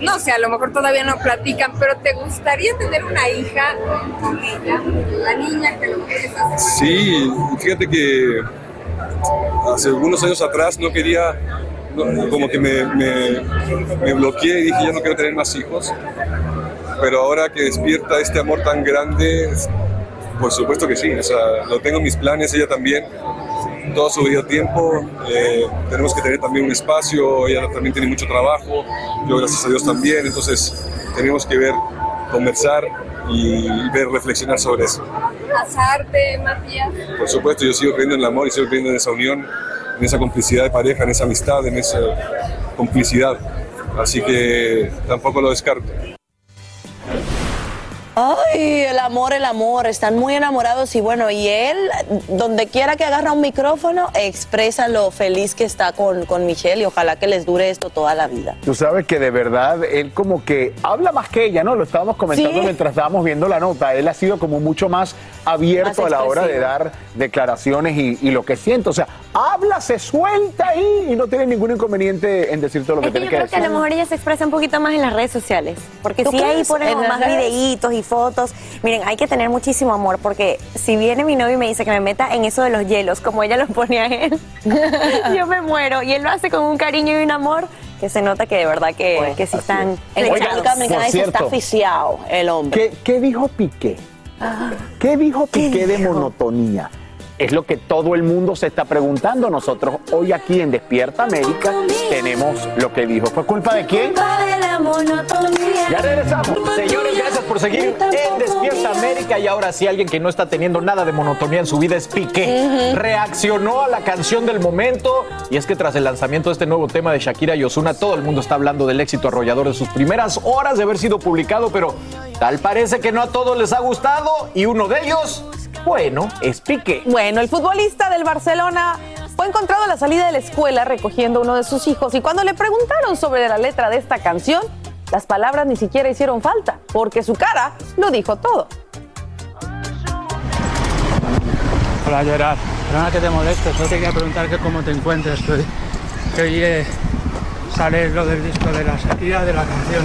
Speaker 33: No sé, a lo mejor todavía no platican, pero ¿te gustaría tener una hija con ella? La niña que lo que
Speaker 34: Sí, fíjate que hace algunos años atrás no quería, como que me, me, me bloqueé y dije ya no quiero tener más hijos, pero ahora que despierta este amor tan grande, por supuesto que sí, o sea, lo tengo en mis planes, ella también, todo su debido tiempo, eh, tenemos que tener también un espacio, ella también tiene mucho trabajo, yo gracias a Dios también, entonces tenemos que ver, conversar y ver, reflexionar sobre eso.
Speaker 33: casarte, Matías?
Speaker 34: Por supuesto, yo sigo creyendo en el amor y sigo creyendo en esa unión, en esa complicidad de pareja, en esa amistad, en esa complicidad. Así que tampoco lo descarto.
Speaker 35: Ay, el amor, el amor, están muy enamorados y bueno, y él, donde quiera que agarra un micrófono, expresa lo feliz que está con, con Michelle y ojalá que les dure esto toda la vida.
Speaker 2: Tú sabes que de verdad él como que habla más que ella, ¿no? Lo estábamos comentando
Speaker 35: Sí.
Speaker 2: mientras estábamos viendo la nota. Él ha sido como mucho más abierto a la hora de dar declaraciones y, y lo que siente. O sea, habla, se suelta ahí y no tiene ningún inconveniente en decir todo lo que
Speaker 15: Es que
Speaker 2: tiene
Speaker 15: yo
Speaker 2: que
Speaker 15: creo que a
Speaker 2: decir.
Speaker 15: lo mejor ella se expresa un poquito más en las redes sociales. Porque
Speaker 35: ¿Tú
Speaker 15: si ahí ponemos
Speaker 35: ¿En las
Speaker 15: más videitos y fotos. Miren, hay que tener muchísimo amor. Porque si viene mi novio y me dice que me meta en eso de los hielos, como ella los pone a él, yo me muero. Y él lo hace con un cariño y un amor que se nota que de verdad que, que sí están.
Speaker 35: El
Speaker 15: echados.
Speaker 35: República Dominicana
Speaker 2: por
Speaker 35: dice, está
Speaker 2: cierto.
Speaker 35: aficiado el hombre.
Speaker 2: ¿Qué, qué dijo Piqué? ¿Qué dijo Piqué de monotonía? Es lo que todo el mundo se está preguntando. Nosotros hoy aquí en Despierta América tenemos lo que dijo. ¿Fue culpa de quién? Ya regresamos.
Speaker 1: Señores, gracias por seguir en Despierta América. Y ahora sí, alguien que no está teniendo nada de monotonía en su vida es Piqué. Reaccionó a la canción del momento. Y es que tras el lanzamiento de este nuevo tema de Shakira y Osuna, todo el mundo está hablando del éxito arrollador de sus primeras horas de haber sido publicado. Pero tal parece que no a todos les ha gustado. Y uno de ellos, bueno, es Piqué.
Speaker 36: Bueno, el futbolista del Barcelona fue encontrado a la salida de la escuela recogiendo uno de sus hijos y cuando le preguntaron sobre la letra de esta canción, las palabras ni siquiera hicieron falta, porque su cara lo dijo todo.
Speaker 37: Hola Gerard, perdona que te moleste, solo te quería preguntar que cómo te encuentras, que hoy, que hoy eh, sale lo del disco de la Shakira, de la canción.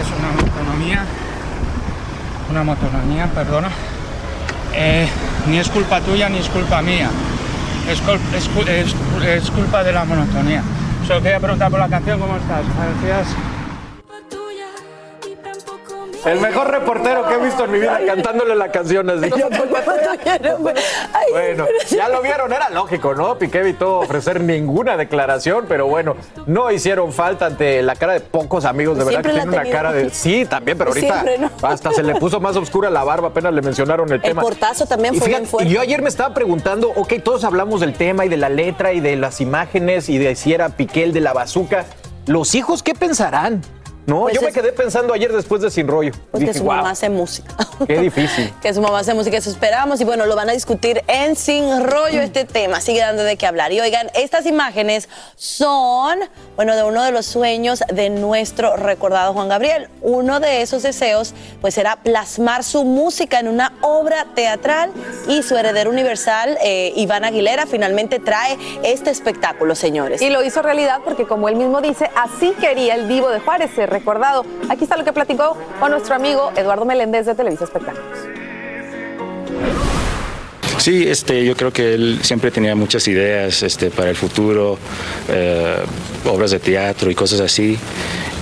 Speaker 37: Es una motonomía, una motonomía, perdona. Eh, ni es culpa tuya ni es culpa mía. Es, es culpa de la monotonía. Solo quería preguntar por la canción, ¿cómo estás? Gracias.
Speaker 1: El mejor reportero que he visto en mi vida cantándole la canción así. Bueno, ya lo vieron, era lógico, ¿no? Piqué evitó ofrecer ninguna declaración, pero bueno, no hicieron falta ante la cara de pocos amigos, de verdad que tiene una cara de... Sí, también, pero ahorita hasta se le puso más oscura la barba, apenas le mencionaron el
Speaker 4: El
Speaker 1: tema.
Speaker 4: portazo también fue bien fuerte.
Speaker 1: y yo ayer me estaba preguntando, ok, todos hablamos del tema y de la letra y de las imágenes y de si era Piqué el de la bazuca. ¿Los hijos qué pensarán? No,
Speaker 4: Pues
Speaker 1: yo me quedé pensando ayer después de Sin Rollo.
Speaker 4: Pues que su
Speaker 1: "Guau,
Speaker 4: mamá hace música.
Speaker 1: qué difícil.
Speaker 4: que su mamá hace música, eso esperamos. Y bueno, lo van a discutir en Sin Rollo este tema. Sigue dando de qué hablar. Y oigan, estas imágenes son, bueno, de uno de los sueños de nuestro recordado Juan Gabriel. Uno de esos deseos, pues, era plasmar su música en una obra teatral. Y su heredero universal, eh, Iván Aguilera, finalmente trae este espectáculo, señores.
Speaker 5: Y lo hizo realidad porque, como él mismo dice, así quería el Divo de Juárez ser recordado. Aquí está lo que platicó con nuestro amigo Eduardo Meléndez de Televisa Espectáculos.
Speaker 31: Sí, este, yo creo que él siempre tenía muchas ideas este, para el futuro, eh, obras de teatro y cosas así.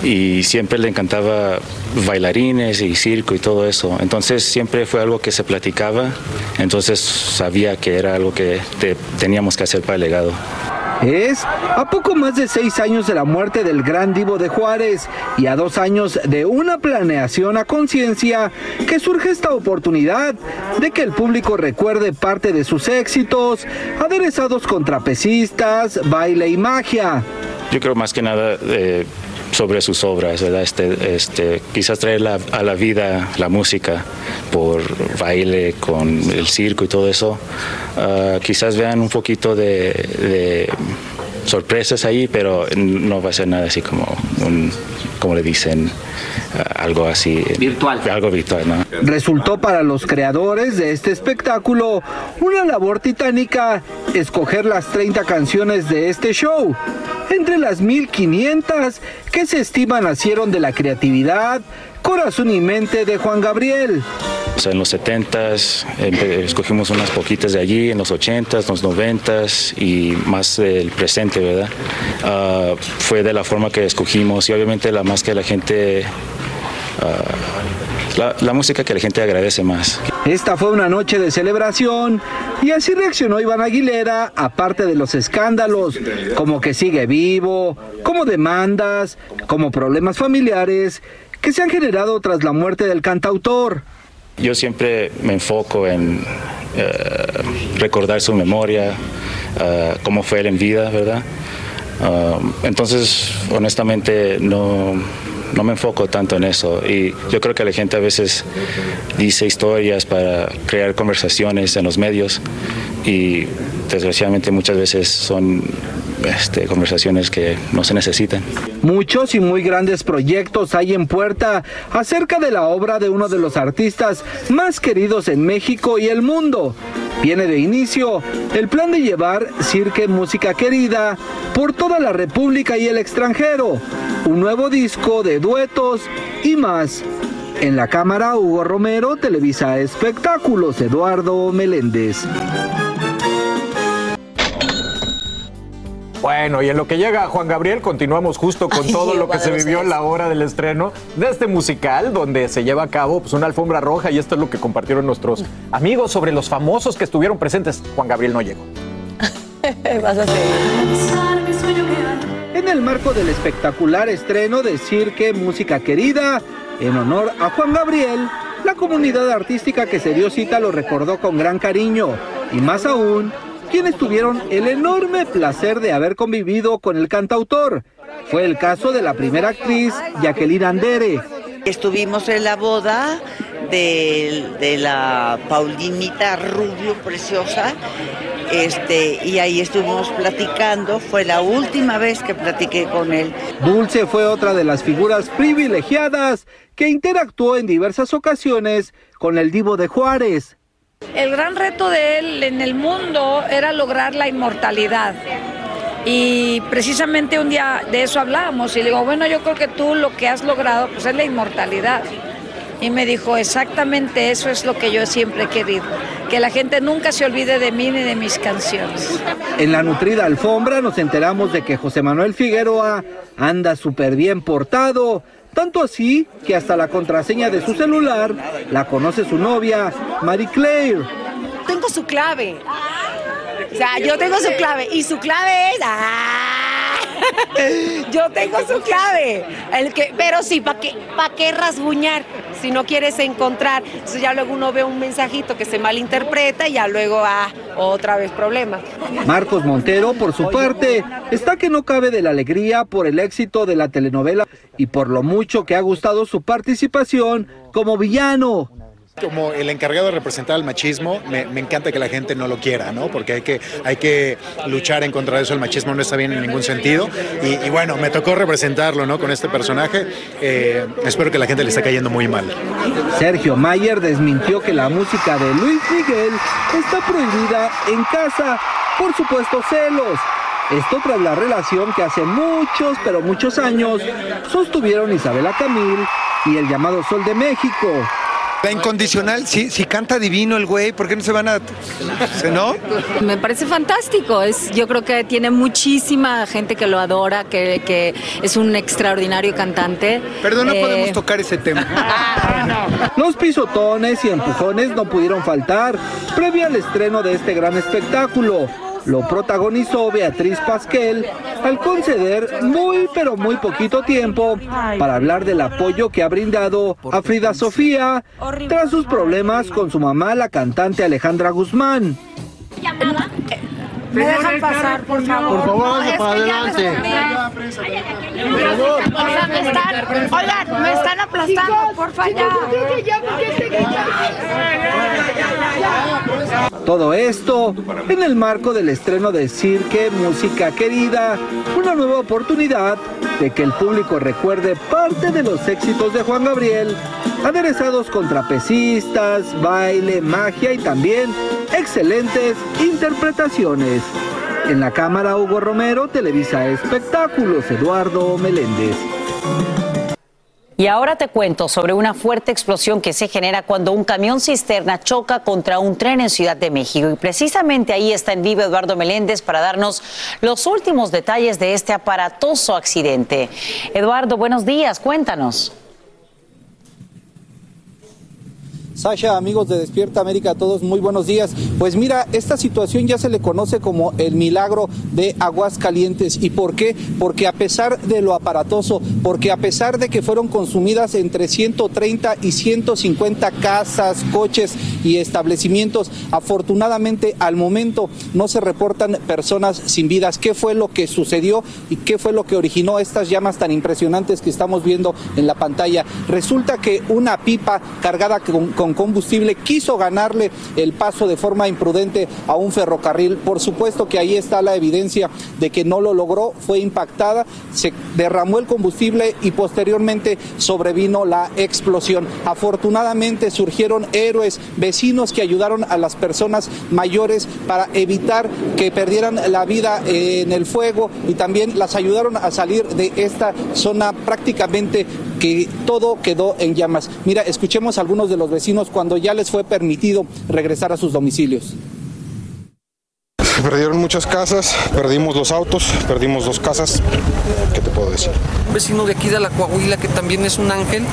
Speaker 31: Y siempre le encantaba bailarines y circo y todo eso. Entonces siempre fue algo que se platicaba. Entonces sabía que era algo que te- teníamos que hacer para el legado.
Speaker 38: Es a poco más de seis años de la muerte del gran divo de Juárez y a dos años de una planeación a conciencia que surge esta oportunidad de que el público recuerde parte de sus éxitos, aderezados con trapecistas, baile y magia.
Speaker 31: Yo creo más que nada eh, sobre sus obras, ¿verdad? Este, este, quizás traer la- a la vida la música por baile con el circo y todo eso. Ah, quizás vean un poquito de sorpresas ahí, pero no va a ser nada así como un, como le dicen, ah, algo así. Virtual. Algo virtual, ¿no?
Speaker 38: Resultó para los creadores de este espectáculo una labor titánica escoger las 30 canciones de este show. Entre las 1500 que se estima nacieron de la creatividad, corazón y mente de Juan Gabriel.
Speaker 31: O sea, en los 70s empe- escogimos unas poquitas de allí, en los 80s, los 90s y más del presente, ¿verdad? Ah, fue de la forma que escogimos y obviamente la más que la gente, ah, la, la música que la gente agradece más.
Speaker 38: Esta fue una noche de celebración y así reaccionó Iván Aguilera, aparte de los escándalos, como que sigue vivo, como demandas, como problemas familiares que se han generado tras la muerte del cantautor.
Speaker 31: Yo siempre me enfoco en eh, recordar su memoria, eh, cómo fue él en vida, ¿verdad? Ah, entonces, honestamente, no, no me enfoco tanto en eso. Y yo creo que la gente a veces dice historias para crear conversaciones en los medios y desgraciadamente muchas veces son este, conversaciones que no se necesitan.
Speaker 38: Muchos y muy grandes proyectos hay en puerta acerca de la obra de uno de los artistas más queridos en México y el mundo. Viene de inicio el plan de llevar Cirque Música Querida por toda la República y el extranjero, un nuevo disco de duetos y más. En la cámara Hugo Romero, Televisa Espectáculos, Eduardo Meléndez.
Speaker 1: Bueno, y en lo que llega Juan Gabriel, continuamos justo con
Speaker 4: Ay,
Speaker 1: todo lo que se vivió en la hora del estreno de este musical, donde se lleva a cabo pues, una alfombra roja, y esto es lo que compartieron nuestros amigos sobre los famosos que estuvieron presentes. Juan Gabriel no llegó.
Speaker 4: Vas a seguir.
Speaker 38: En el marco del espectacular estreno de Cirque Música Querida, en honor a Juan Gabriel, la comunidad artística que se dio cita lo recordó con gran cariño y más aún quienes tuvieron el enorme placer de haber convivido con el cantautor. Fue el caso de la primera actriz, Jacqueline Andere.
Speaker 19: Estuvimos en la boda de, de la Paulinita Rubio, preciosa, este, y ahí estuvimos platicando. Fue la última vez que platiqué con él.
Speaker 38: Dulce fue otra de las figuras privilegiadas que interactuó en diversas ocasiones con el divo de Juárez.
Speaker 39: El gran reto de él en el mundo era lograr la inmortalidad. Y precisamente un día de eso hablábamos y le digo, bueno, yo creo que tú lo que has logrado pues es la inmortalidad.
Speaker 40: y me dijo, exactamente eso es lo que yo siempre he querido, que la gente nunca se olvide de mí ni de mis canciones.
Speaker 41: En la nutrida alfombra nos enteramos de que José Manuel Figueroa anda súper bien portado, tanto así que hasta la contraseña de su celular la conoce su novia, Marie Claire.
Speaker 3: Tengo su clave. O sea, yo tengo su clave y su clave es... ¡ah! Yo tengo su clave. El que, pero sí, ¿para qué, pa qué rasguñar si no quieres encontrar? Entonces ya luego uno ve un mensajito que se malinterpreta y ya luego, ah, otra vez problema.
Speaker 41: Marcos Montero, por su parte, está que no cabe de la alegría por el éxito de la telenovela y por lo mucho que ha gustado su participación como villano.
Speaker 42: Como el encargado de representar el machismo, me, encanta que la gente no lo quiera, ¿no? Porque hay que, hay que luchar en contra de eso. El machismo no está bien en ningún sentido. Y, bueno, me tocó representarlo, ¿no? Con este personaje. Eh, espero que la gente le esté cayendo muy mal.
Speaker 41: Sergio Mayer desmintió que la música de Luis Miguel está prohibida en casa. Por supuesto, celos. Esto tras la relación que hace muchos, pero muchos años sostuvieron Isabela Camil y el llamado Sol de México.
Speaker 43: La incondicional, si, si canta divino el güey, ¿por qué no se van a... ¿No?
Speaker 16: Me parece fantástico. Es, yo creo que tiene muchísima gente que lo adora, que, que es un extraordinario cantante.
Speaker 43: Perdón, no
Speaker 16: Eh,
Speaker 43: podemos tocar ese tema.
Speaker 41: Los pisotones y empujones no pudieron faltar previo al estreno de este gran espectáculo. Lo protagonizó Beatriz Pasquel al conceder muy pero muy poquito tiempo para hablar del apoyo que ha brindado a Frida Sofía tras sus problemas con su mamá, la cantante Alejandra Guzmán.
Speaker 40: ¿Me dejan pasar, por favor?
Speaker 43: Por favor,
Speaker 40: No,
Speaker 43: para adelante.
Speaker 40: me- Oigan, me están, oigan, me están aplastando, por ya.
Speaker 41: Todo esto en el marco del estreno de Cirque Música Querida, una nueva oportunidad de que el público recuerde parte de los éxitos de Juan Gabriel, aderezados con trapecistas, baile, magia y también excelentes interpretaciones. En la cámara Hugo Romero, Televisa Espectáculos, Eduardo Meléndez.
Speaker 7: Y ahora te cuento sobre una fuerte explosión que se genera cuando un camión cisterna choca contra un tren en Ciudad de México. Y precisamente ahí está en vivo Eduardo Meléndez para darnos los últimos detalles de este aparatoso accidente. Eduardo, buenos días, cuéntanos.
Speaker 38: Sasha, amigos de Despierta América, todos muy buenos días. Pues mira, esta situación ya se le conoce como el milagro de Aguascalientes. ¿Y por qué? Porque a pesar de lo aparatoso, porque a pesar de que fueron consumidas entre 130 y 150 casas, coches y establecimientos, afortunadamente al momento no se reportan personas sin vidas. ¿Qué fue lo que sucedió y qué fue lo que originó estas llamas tan impresionantes que estamos viendo en la pantalla? Resulta que una pipa cargada con, con combustible quiso ganarle el paso de forma imprudente a un ferrocarril. Por supuesto que ahí está la evidencia de que no lo logró, fue impactada, se derramó el combustible y posteriormente sobrevino la explosión. Afortunadamente surgieron héroes, vecinos que ayudaron a las personas mayores para evitar que perdieran la vida en el fuego y también las ayudaron a salir de esta zona prácticamente que todo quedó en llamas. Mira, escuchemos a algunos de los vecinos cuando ya les fue permitido regresar a sus domicilios.
Speaker 44: Se perdieron muchas casas, perdimos los autos, perdimos dos casas. ¿Qué te puedo decir?
Speaker 37: Un vecino de aquí de la Coahuila que también es un ángel.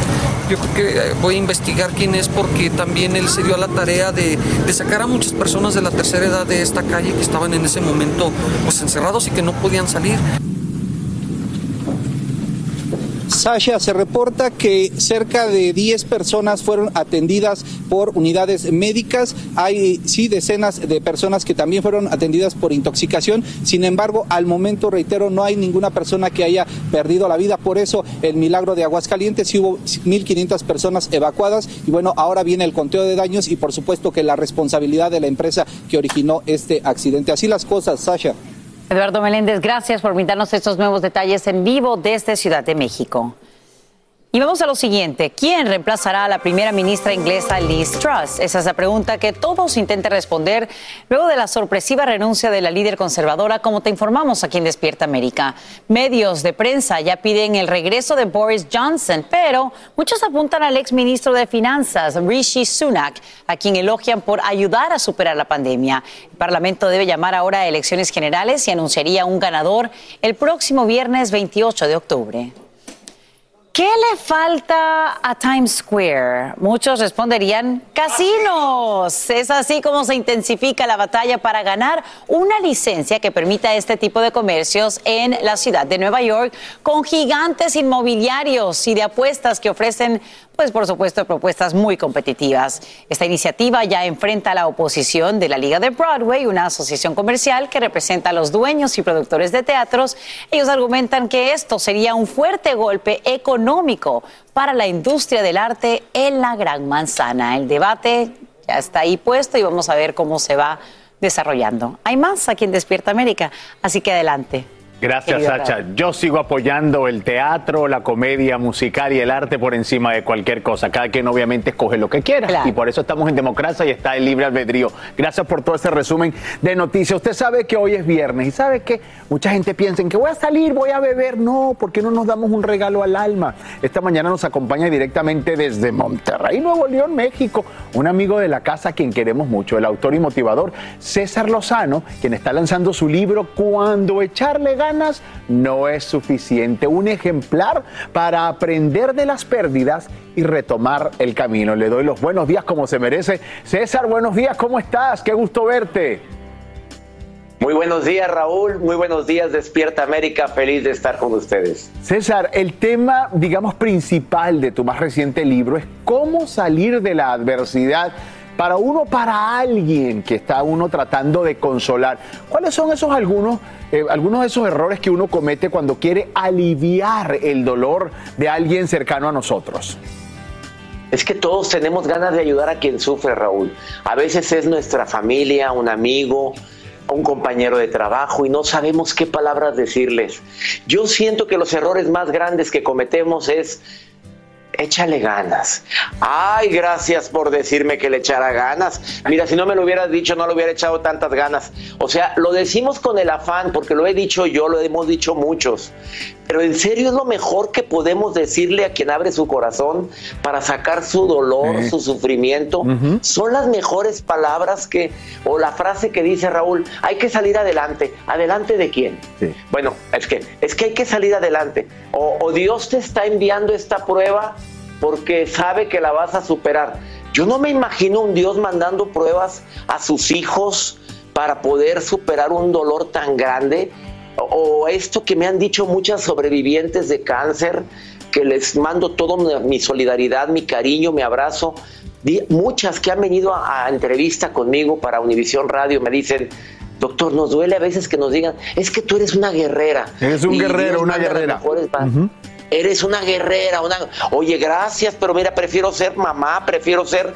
Speaker 37: Yo creo que eh, voy a investigar quién es porque también él se dio a la tarea de, de sacar a muchas personas de la tercera edad de esta calle que estaban en ese momento pues encerrados y que no podían salir.
Speaker 38: Sasha, se reporta que cerca de 10 personas fueron atendidas por unidades médicas. Hay sí decenas de personas que también fueron atendidas por intoxicación. Sin embargo, al momento, reitero, no hay ninguna persona que haya perdido la vida. Por eso, el milagro de Aguascalientes, sí hubo 1.500 personas evacuadas. Y bueno, ahora viene el conteo de daños y por supuesto que la responsabilidad de la empresa que originó este accidente. Así las cosas, Sasha.
Speaker 7: Eduardo Meléndez, gracias por brindarnos estos nuevos detalles en vivo desde Ciudad de México. Y vamos a lo siguiente. ¿ Quién reemplazará a la primera ministra inglesa Liz Truss? Esa es la pregunta que todos intentan responder luego de la sorpresiva renuncia de la líder conservadora, como te informamos aquí en Despierta América. Medios de prensa ya piden el regreso de Boris Johnson, pero muchos apuntan al exministro de Finanzas, Rishi Sunak, a quien elogian por ayudar a superar la pandemia. El Parlamento debe llamar ahora a elecciones generales y anunciaría un ganador el próximo viernes 28 de octubre. ¿Qué le falta a Times Square? Muchos responderían casinos. Es así como se intensifica la batalla para ganar una licencia que permita este tipo de comercios en la ciudad de Nueva York con gigantes inmobiliarios y de apuestas que ofrecen pues por supuesto propuestas muy competitivas. Esta iniciativa ya enfrenta a la oposición de la Liga de Broadway, una asociación comercial que representa a los dueños y productores de teatros. Ellos argumentan que esto sería un fuerte golpe económico para la industria del arte en la Gran Manzana. El debate ya está ahí puesto y vamos a ver cómo se va desarrollando. Hay más aquí en Despierta América, así que adelante.
Speaker 2: Gracias, Sacha. Yo sigo apoyando el teatro, la comedia musical y el arte por encima de cualquier cosa. Cada quien obviamente escoge lo que quiera.
Speaker 7: Claro.
Speaker 2: Y por eso estamos en democracia y está el libre albedrío. Gracias por todo ese resumen de noticias. Usted sabe que hoy es viernes y sabe que mucha gente piensa en que voy a salir, voy a beber. No, ¿por qué no nos damos un regalo al alma? Esta mañana nos acompaña directamente desde Monterrey, Nuevo León, México, un amigo de la casa a quien queremos mucho, el autor y motivador César Lozano, quien está lanzando su libro Cuando echarle ganas no es suficiente. Un ejemplar para aprender de las pérdidas y retomar el camino. Le doy los buenos días como se merece. César, buenos días, ¿cómo estás? Qué gusto verte.
Speaker 45: Muy buenos días, Raúl. Muy buenos días, Despierta América. Feliz de estar con ustedes.
Speaker 2: César, el tema, digamos, principal de tu más reciente libro es cómo salir de la adversidad para uno, para alguien que está uno tratando de consolar. ¿Cuáles son esos algunos, eh, algunos de esos errores que uno comete cuando quiere aliviar el dolor de alguien cercano a nosotros?
Speaker 45: Es que todos tenemos ganas de ayudar a quien sufre, Raúl. A veces es nuestra familia, un amigo, un compañero de trabajo y no sabemos qué palabras decirles. Yo siento que los errores más grandes que cometemos es échale ganas. Ay, gracias por decirme que le echara ganas. Mira, si no me lo hubieras dicho, no le hubiera echado tantas ganas. O sea, lo decimos con el afán, porque lo he dicho yo, lo hemos dicho muchos. Pero en serio es lo mejor que podemos decirle a quien abre su corazón para sacar su dolor,
Speaker 2: Sí.
Speaker 45: su sufrimiento. Son las mejores palabras que, o la frase que dice Raúl, hay que salir adelante. ¿Adelante de quién? Bueno, es que, es que hay que salir adelante. O, o Dios te está enviando esta prueba porque sabe que la vas a superar. Yo no me imagino un Dios mandando pruebas a sus hijos para poder superar un dolor tan grande. O, esto que me han dicho muchas sobrevivientes de cáncer, que les mando todo mi, solidaridad, mi cariño, mi abrazo. Muchas que han venido a, a entrevista conmigo para Univisión Radio me dicen, doctor, nos duele a veces que nos digan, es que tú eres una guerrera.
Speaker 2: Eres un
Speaker 45: Y
Speaker 2: guerrero, una guerrera.
Speaker 45: Eres una guerrera, una... Oye, gracias, pero mira, prefiero ser mamá, prefiero ser...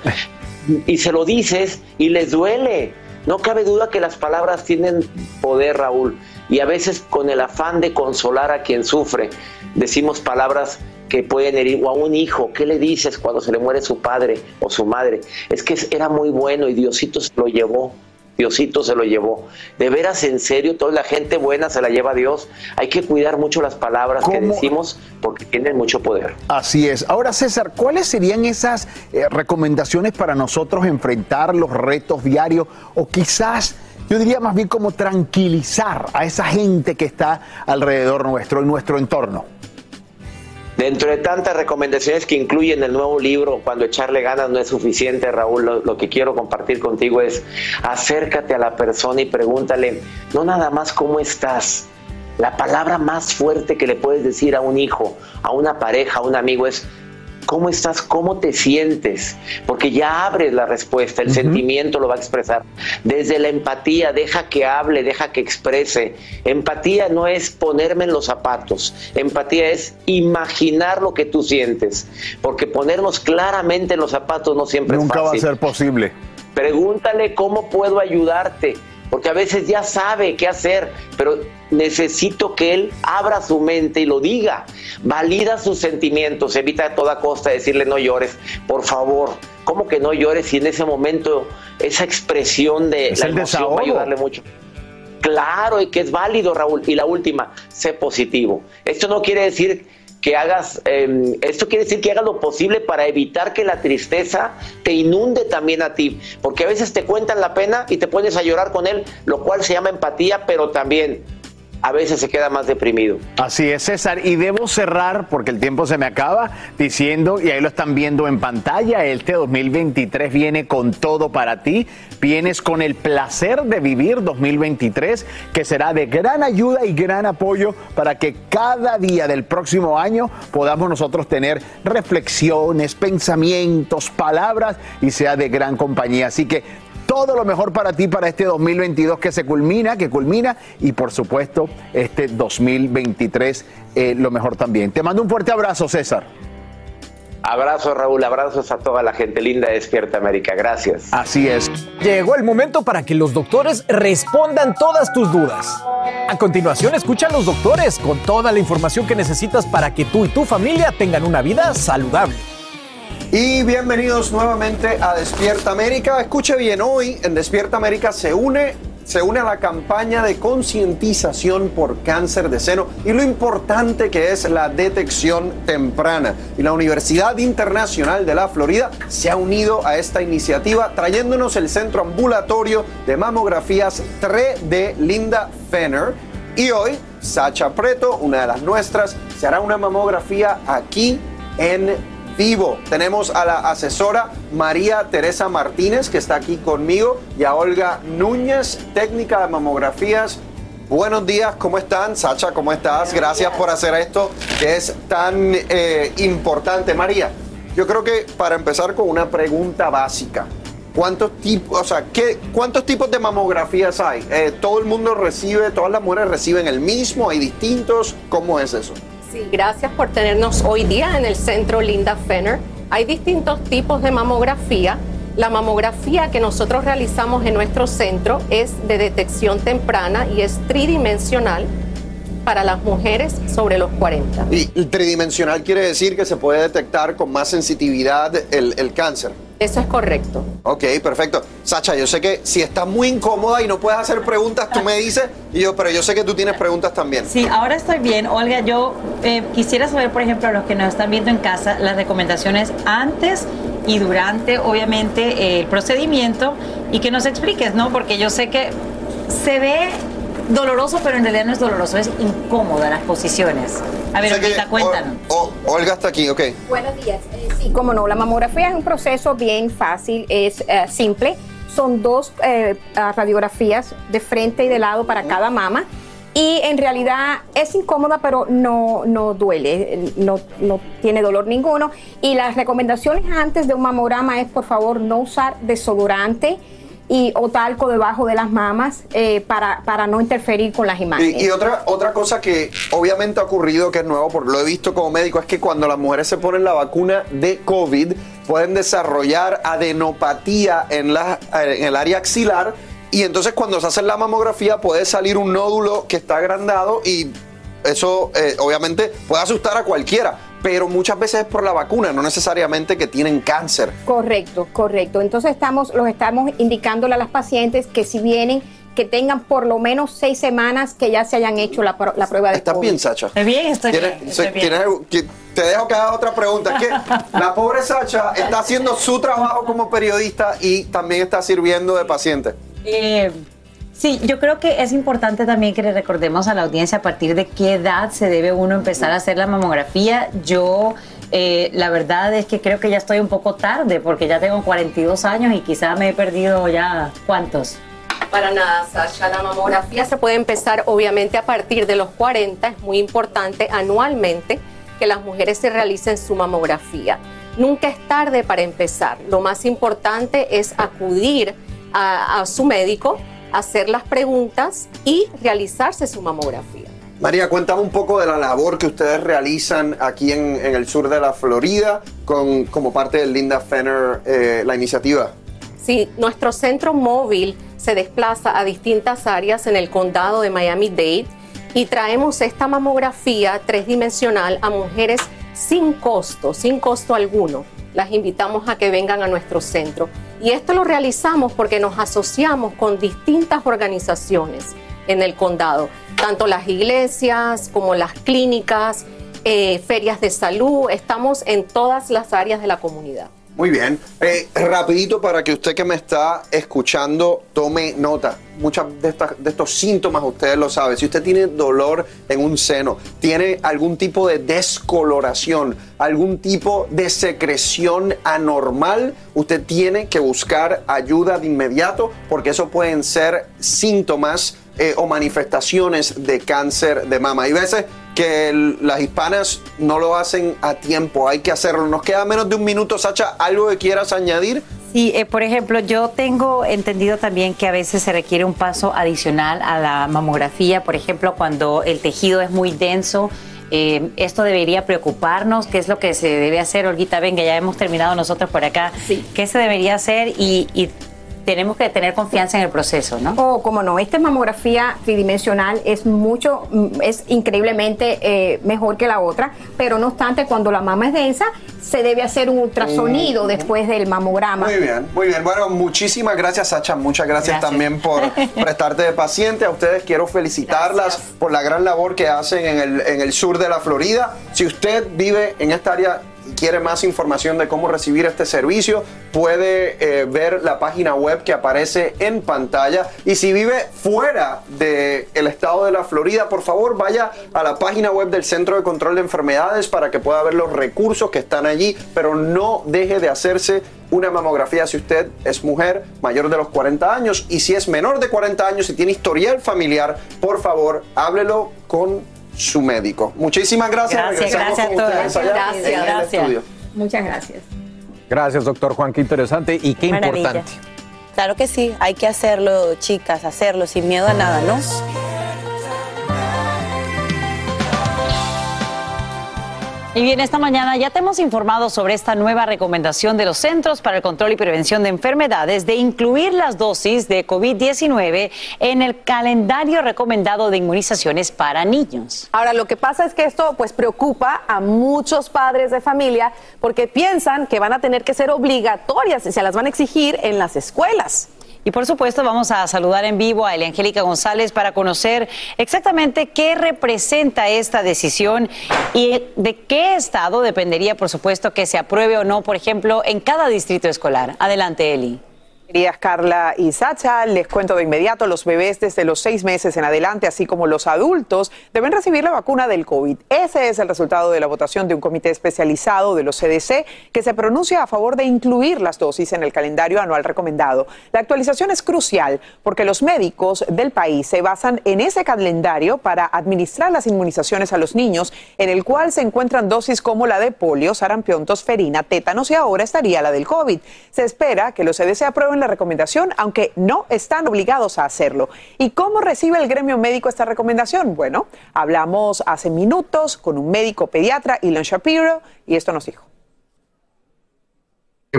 Speaker 45: Y se lo dices y les duele. No cabe duda que las palabras tienen poder, Raúl. Y a veces con el afán de consolar a quien sufre, decimos palabras que pueden herir o a un hijo, ¿qué le dices cuando se le muere su padre o su madre? Es que era muy bueno y Diosito se lo llevó. Diosito se lo llevó. De veras, en serio, toda la gente buena se la lleva a Dios. Hay que cuidar mucho las palabras que decimos porque tienen mucho poder.
Speaker 2: Así es. Ahora, César, ¿cuáles serían esas eh, recomendaciones para nosotros enfrentar los retos diarios o quizás, yo diría más bien como tranquilizar a esa gente que está alrededor nuestro, en nuestro entorno?
Speaker 45: Dentro de tantas recomendaciones que incluyen el nuevo libro, cuando echarle ganas no es suficiente, Raúl, lo, lo que quiero compartir contigo es acércate a la persona y pregúntale, no nada más cómo estás. La palabra más fuerte que le puedes decir a un hijo, a una pareja, a un amigo es, ¿cómo estás? ¿Cómo te sientes? Porque ya abres la respuesta, el sentimiento lo va a expresar. Desde la empatía, deja que hable, deja que exprese. Empatía no es ponerme en los zapatos, empatía es imaginar lo que tú sientes, porque ponernos claramente en los zapatos no siempre
Speaker 2: Nunca
Speaker 45: es
Speaker 2: va a
Speaker 45: fácil.
Speaker 2: ser posible.
Speaker 45: Pregúntale cómo puedo ayudarte. Porque a veces ya sabe qué hacer, pero necesito que él abra su mente y lo diga, valida sus sentimientos, evita a toda costa decirle no llores, por favor, ¿cómo que no llores si en ese momento esa expresión de
Speaker 2: Es
Speaker 45: la emoción va a ayudarle mucho? Claro, y que es válido, Raúl. Y la última, sé positivo. Esto no quiere decir que hagas, eh, esto quiere decir que hagas lo posible para evitar que la tristeza te inunde también a ti, porque a veces te cuentan la pena y te pones a llorar con él, lo cual se llama empatía, pero también a veces se queda más deprimido.
Speaker 2: Así es, César. Y debo cerrar, porque el tiempo se me acaba, diciendo, y ahí lo están viendo en pantalla, este 2023 viene con todo para ti. Vienes con el placer de vivir 2023, que será de gran ayuda y gran apoyo para que cada día del próximo año podamos nosotros tener reflexiones, pensamientos, palabras y sea de gran compañía. Así que todo lo mejor para ti para este 2022 que se culmina, que culmina y por supuesto este 2023 eh, lo mejor también. Te mando un fuerte abrazo, César.
Speaker 45: Abrazos, Raúl, abrazos a toda la gente linda de Despierta América. Gracias.
Speaker 2: Así es.
Speaker 1: Llegó el momento para que los doctores respondan todas tus dudas. A continuación, escucha a los doctores con toda la información que necesitas para que tú y tu familia tengan una vida saludable.
Speaker 46: Y bienvenidos nuevamente a Despierta América. Escuche bien, hoy en Despierta América se une, se une a la campaña de concientización por cáncer de seno y lo importante que es la detección temprana. Y la Universidad Internacional de la Florida se ha unido a esta iniciativa trayéndonos el centro ambulatorio de mamografías 3D Linda Fenner. Y hoy, Sacha Preto, una de las nuestras, se hará una mamografía aquí en vivo. Tenemos a la asesora María Teresa Martínez, que está aquí conmigo, y a Olga Núñez, técnica de mamografías. Buenos días, ¿cómo están? Sacha, ¿cómo estás? Gracias por hacer esto que es tan eh, importante. María, yo creo que para empezar con una pregunta básica. ¿Cuántos tipos, o sea, ¿qué, cuántos tipos de mamografías hay? Eh, ¿Todo el mundo recibe, todas las mujeres reciben el mismo? ¿Hay distintos? ¿Cómo es eso?
Speaker 47: Sí, gracias por tenernos hoy día en el centro Linda Fenner. Hay distintos tipos de mamografía. La mamografía que nosotros realizamos en nuestro centro es de detección temprana y es tridimensional para las mujeres sobre los 40.
Speaker 46: Y tridimensional quiere decir que se puede detectar con más sensitividad el, el cáncer.
Speaker 47: Eso es correcto.
Speaker 46: Ok, perfecto. Sacha, yo sé que si estás muy incómoda y no puedes hacer preguntas, tú me dices, y yo, pero yo sé que tú tienes preguntas también.
Speaker 48: Sí, ahora estoy bien. Olga, yo eh, quisiera saber, por ejemplo, a los que nos están viendo en casa, las recomendaciones antes y durante, obviamente, eh, el procedimiento y que nos expliques, ¿no? Porque yo sé que se ve doloroso, pero en realidad no es doloroso, es incómoda las posiciones. A ver,
Speaker 46: O sea que,
Speaker 48: Olguita, cuéntanos.
Speaker 46: O- Olga está aquí, ok.
Speaker 49: Buenos días. Eh, sí, cómo no, la mamografía es un proceso bien fácil, es eh, simple. Son dos eh, radiografías de frente y de lado para cada mama. Y en realidad es incómoda, pero no, no duele, no, no tiene dolor ninguno. Y las recomendaciones antes de un mamograma es, por favor, no usar desodorante y, o talco debajo de las mamas eh, para, para no interferir con las imágenes.
Speaker 46: Y, y otra, otra cosa que obviamente ha ocurrido, que es nuevo, porque lo he visto como médico, es que cuando las mujeres se ponen la vacuna de COVID, pueden desarrollar adenopatía en, la, en el área axilar. Y entonces cuando se hace la mamografía puede salir un nódulo que está agrandado y eso eh, obviamente puede asustar a cualquiera, pero muchas veces es por la vacuna, no necesariamente que tienen cáncer.
Speaker 49: Correcto, correcto. Entonces estamos, los estamos indicándole a las pacientes que si vienen, que tengan por lo menos seis semanas que ya se hayan hecho la, prueba de
Speaker 46: ¿Estás
Speaker 49: COVID.
Speaker 46: bien, Sacha?
Speaker 48: Estoy bien, estoy
Speaker 46: ¿Tienes-
Speaker 48: bien. estoy
Speaker 46: se-
Speaker 48: bien.
Speaker 46: tienes- que- te dejo que haga otra pregunta. Es que la pobre Sacha está haciendo su trabajo como periodista y también está sirviendo de paciente.
Speaker 48: Eh, sí, yo creo que es importante también que le recordemos a la audiencia a partir de qué edad se debe uno empezar a hacer la mamografía. Yo, eh, la verdad es que creo que ya estoy un poco tarde porque ya tengo 42 años y quizá me he perdido ya, ¿cuántos?
Speaker 47: Para nada, Sasha. La mamografía se puede empezar obviamente a partir de los 40. Es muy importante anualmente que las mujeres se realicen su mamografía. Nunca es tarde para empezar. Lo más importante es acudir a, a su médico, hacer las preguntas y realizarse su mamografía.
Speaker 46: María, cuéntame un poco de la labor que ustedes realizan aquí en, en el sur de la Florida con, como parte del Linda Fenner, eh, la iniciativa.
Speaker 47: Sí, nuestro centro móvil se desplaza a distintas áreas en el condado de Miami-Dade y traemos esta mamografía tridimensional a mujeres sin costo, sin costo alguno. Las invitamos a que vengan a nuestro centro. Y esto lo realizamos porque nos asociamos con distintas organizaciones en el condado, tanto las iglesias como las clínicas, eh, ferias de salud, estamos en todas las áreas de la comunidad.
Speaker 46: Muy bien. Eh, rapidito para que usted que me está escuchando tome nota. Muchos de, de estos síntomas usted lo sabe. Si usted tiene dolor en un seno, tiene algún tipo de descoloración, algún tipo de secreción anormal, usted tiene que buscar ayuda de inmediato porque eso pueden ser síntomas eh, o manifestaciones de cáncer de mama. Hay veces que las hispanas no lo hacen a tiempo, hay que hacerlo. Nos queda menos de un minuto, Sacha, ¿algo que quieras añadir?
Speaker 7: Sí, eh, por ejemplo, yo tengo entendido también que a veces se requiere un paso adicional a la mamografía, por ejemplo, cuando el tejido es muy denso. Eh, esto debería preocuparnos, qué es lo que se debe hacer, Olguita, venga, ya hemos terminado nosotros por acá, sí. qué se debería hacer y, y tenemos que tener confianza en el proceso, ¿no?
Speaker 49: Oh, como no, esta mamografía tridimensional es mucho, mm, es increíblemente eh, mejor que la otra, pero no obstante, cuando la mama es densa, se debe hacer un ultrasonido
Speaker 46: Mm.
Speaker 49: después del mamograma.
Speaker 46: Muy bien, muy bien. Bueno, muchísimas gracias, Sacha. Muchas gracias, también por prestarte de paciente. A ustedes quiero felicitarlas por la gran labor que hacen en el, en el sur de la Florida. Si usted vive en esta área quiere más información de cómo recibir este servicio, puede eh, ver la página web que aparece en pantalla. Y si vive fuera del estado de la Florida, por favor vaya a la página web del Centro de Control de Enfermedades para que pueda ver los recursos que están allí, pero no deje de hacerse una mamografía si usted es mujer mayor de los 40 años y si es menor de 40 años y tiene historial familiar, por favor, háblelo con su médico. Muchísimas gracias.
Speaker 49: Gracias, gracias a todos. Gracias, gracias. Muchas gracias.
Speaker 1: Gracias, doctor Juan, qué interesante y qué
Speaker 4: Maravilla.
Speaker 1: importante.
Speaker 4: Claro que sí, hay que hacerlo, chicas, hacerlo sin miedo a nada, ¿no?
Speaker 7: Y bien, esta mañana ya te hemos informado sobre esta nueva recomendación de los Centros para el Control y Prevención de Enfermedades de incluir las dosis de COVID-19 en el calendario recomendado de inmunizaciones para niños.
Speaker 5: Ahora, lo que pasa es que esto pues preocupa a muchos padres de familia porque piensan que van a tener que ser obligatorias y se las van a exigir en las escuelas.
Speaker 7: Y por supuesto vamos a saludar en vivo a Angélica González para conocer exactamente qué representa esta decisión y de qué estado dependería, por supuesto, que se apruebe o no, por ejemplo, en cada distrito escolar. Adelante, Eli.
Speaker 50: Queridas Carla y Sacha, les cuento de inmediato, los bebés desde los seis meses en adelante, así como los adultos, deben recibir la vacuna del COVID. Ese es el resultado de la votación de un comité especializado de los CDC que se pronuncia a favor de incluir las dosis en el calendario anual recomendado. La actualización es crucial porque los médicos del país se basan en ese calendario para administrar las inmunizaciones a los niños, en el cual se encuentran dosis como la de polio, sarampión, tosferina, tétanos y ahora estaría la del COVID. Se espera que los CDC aprueben la recomendación, aunque no están obligados a hacerlo. ¿Y cómo recibe el gremio médico esta recomendación? Bueno, hablamos hace minutos con un médico pediatra, Elon Shapiro, y esto nos dijo.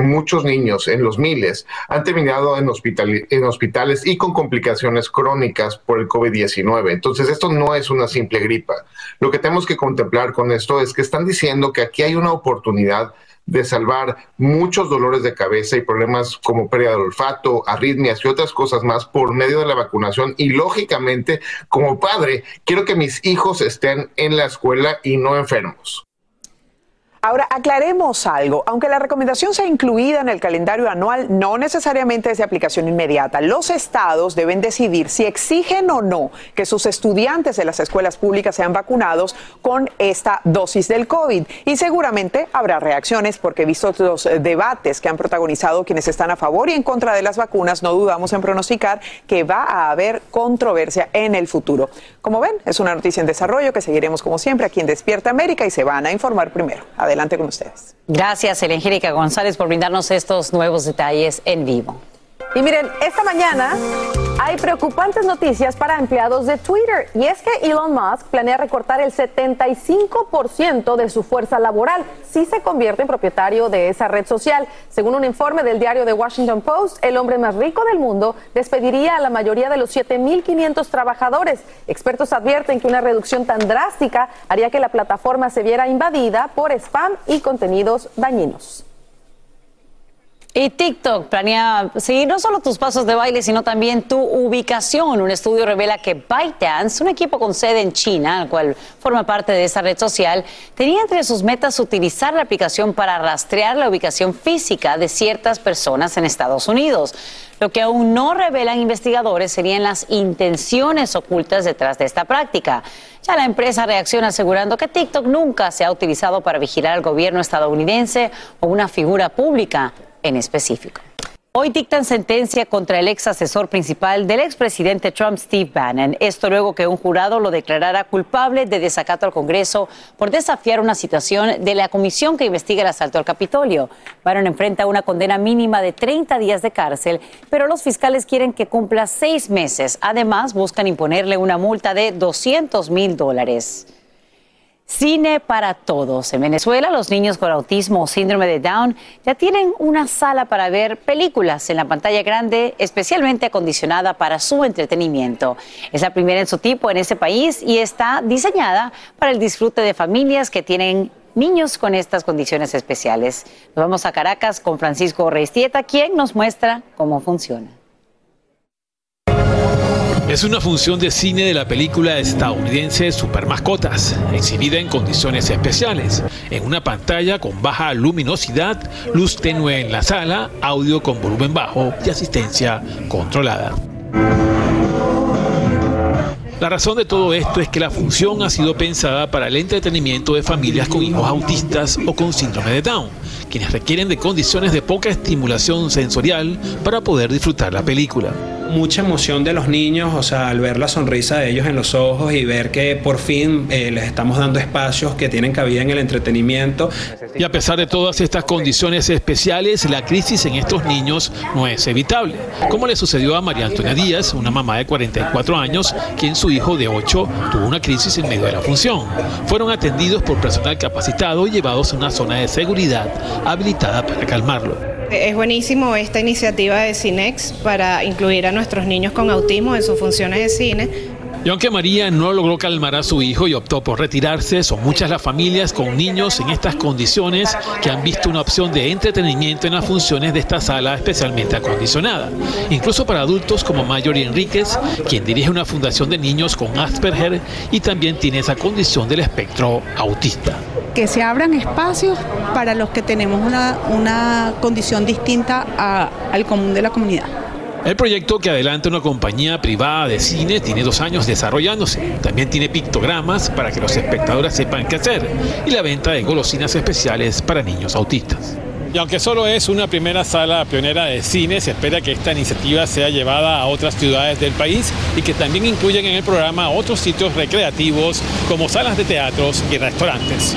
Speaker 18: muchos niños, en los miles, han terminado en, hospital- en hospitales y con complicaciones crónicas por el COVID-19. Entonces, esto no es una simple gripa. Lo que tenemos que contemplar con esto es que están diciendo que aquí hay una oportunidad de salvar muchos dolores de cabeza y problemas como pérdida de olfato, arritmias y otras cosas más por medio de la vacunación. Y lógicamente, como padre, quiero que mis hijos estén en la escuela y no enfermos.
Speaker 50: Ahora, aclaremos algo. Aunque la recomendación sea incluida en el calendario anual, no necesariamente es de aplicación inmediata. Los estados deben decidir si exigen o no que sus estudiantes de las escuelas públicas sean vacunados con esta dosis del COVID. Y seguramente habrá reacciones porque, vistos los debates que han protagonizado quienes están a favor y en contra de las vacunas, no dudamos en pronosticar que va a haber controversia en el futuro. Como ven, es una noticia en desarrollo que seguiremos como siempre aquí en Despierta América y se van a informar primero. Con ustedes.
Speaker 7: Gracias, Angélica González, por brindarnos estos nuevos detalles en vivo.
Speaker 5: Y miren, esta mañana hay preocupantes noticias para empleados de Twitter y es que Elon Musk planea recortar el 75% de su fuerza laboral si se convierte en propietario de esa red social. Según un informe del diario The Washington Post, el hombre más rico del mundo despediría a la mayoría de los 7.500 trabajadores. Expertos advierten que una reducción tan drástica haría que la plataforma se viera invadida por spam y contenidos dañinos.
Speaker 7: Y TikTok planea seguir no solo tus pasos de baile, sino también tu ubicación. Un estudio revela que ByteDance, un equipo con sede en China, el cual forma parte de esa red social, tenía entre sus metas utilizar la aplicación para rastrear la ubicación física de ciertas personas en Estados Unidos. Lo que aún no revelan investigadores serían las intenciones ocultas detrás de esta práctica. Ya la empresa reacciona asegurando que TikTok nunca se ha utilizado para vigilar al gobierno estadounidense o una figura pública en específico. Hoy dictan sentencia contra el ex asesor principal del expresidente Trump, Steve Bannon. Esto luego que un jurado lo declarara culpable de desacato al Congreso por desafiar una situación de la comisión que investiga el asalto al Capitolio. Bannon enfrenta una condena mínima de 30 días de cárcel, pero los fiscales quieren que cumpla seis meses. Además, buscan imponerle una multa de 200 mil dólares. Cine para todos. En Venezuela, los niños con autismo o síndrome de Down ya tienen una sala para ver películas en la pantalla grande, especialmente acondicionada para su entretenimiento. Es la primera en su tipo en ese país y está diseñada para el disfrute de familias que tienen niños con estas condiciones especiales. Nos vamos a Caracas con Francisco Reistieta, quien nos muestra cómo funciona.
Speaker 51: Es una función de cine de la película estadounidense Super Mascotas, exhibida en condiciones especiales, en una pantalla con baja luminosidad, luz tenue en la sala, audio con volumen bajo y asistencia controlada. La razón de todo esto es que la función ha sido pensada para el entretenimiento de familias con hijos autistas o con síndrome de Down, quienes requieren de condiciones de poca estimulación sensorial para poder disfrutar la película
Speaker 52: mucha emoción de los niños, o sea, al ver la sonrisa de ellos en los ojos y ver que por fin eh, les estamos dando espacios que tienen cabida en el entretenimiento.
Speaker 51: Y a pesar de todas estas condiciones especiales, la crisis en estos niños no es evitable, como le sucedió a María Antonia Díaz, una mamá de 44 años, quien su hijo de 8 tuvo una crisis en medio de la función. Fueron atendidos por personal capacitado y llevados a una zona de seguridad habilitada para calmarlo.
Speaker 53: Es buenísimo esta iniciativa de Cinex para incluir a nuestros niños con autismo en sus funciones de cine.
Speaker 51: Y aunque María no logró calmar a su hijo y optó por retirarse, son muchas las familias con niños en estas condiciones que han visto una opción de entretenimiento en las funciones de esta sala especialmente acondicionada. Incluso para adultos como Mayori Enríquez, quien dirige una fundación de niños con Asperger y también tiene esa condición del espectro autista
Speaker 49: que se abran espacios para los que tenemos una, condición distinta al común de la comunidad.
Speaker 51: El proyecto que adelanta una compañía privada de cine tiene dos años desarrollándose. También tiene pictogramas para que los espectadores sepan qué hacer y la venta de golosinas especiales para niños autistas. Y aunque solo es una primera sala pionera de cine, se espera que esta iniciativa sea llevada a otras ciudades del país y que también incluyan en el programa otros sitios recreativos como salas de teatros y restaurantes.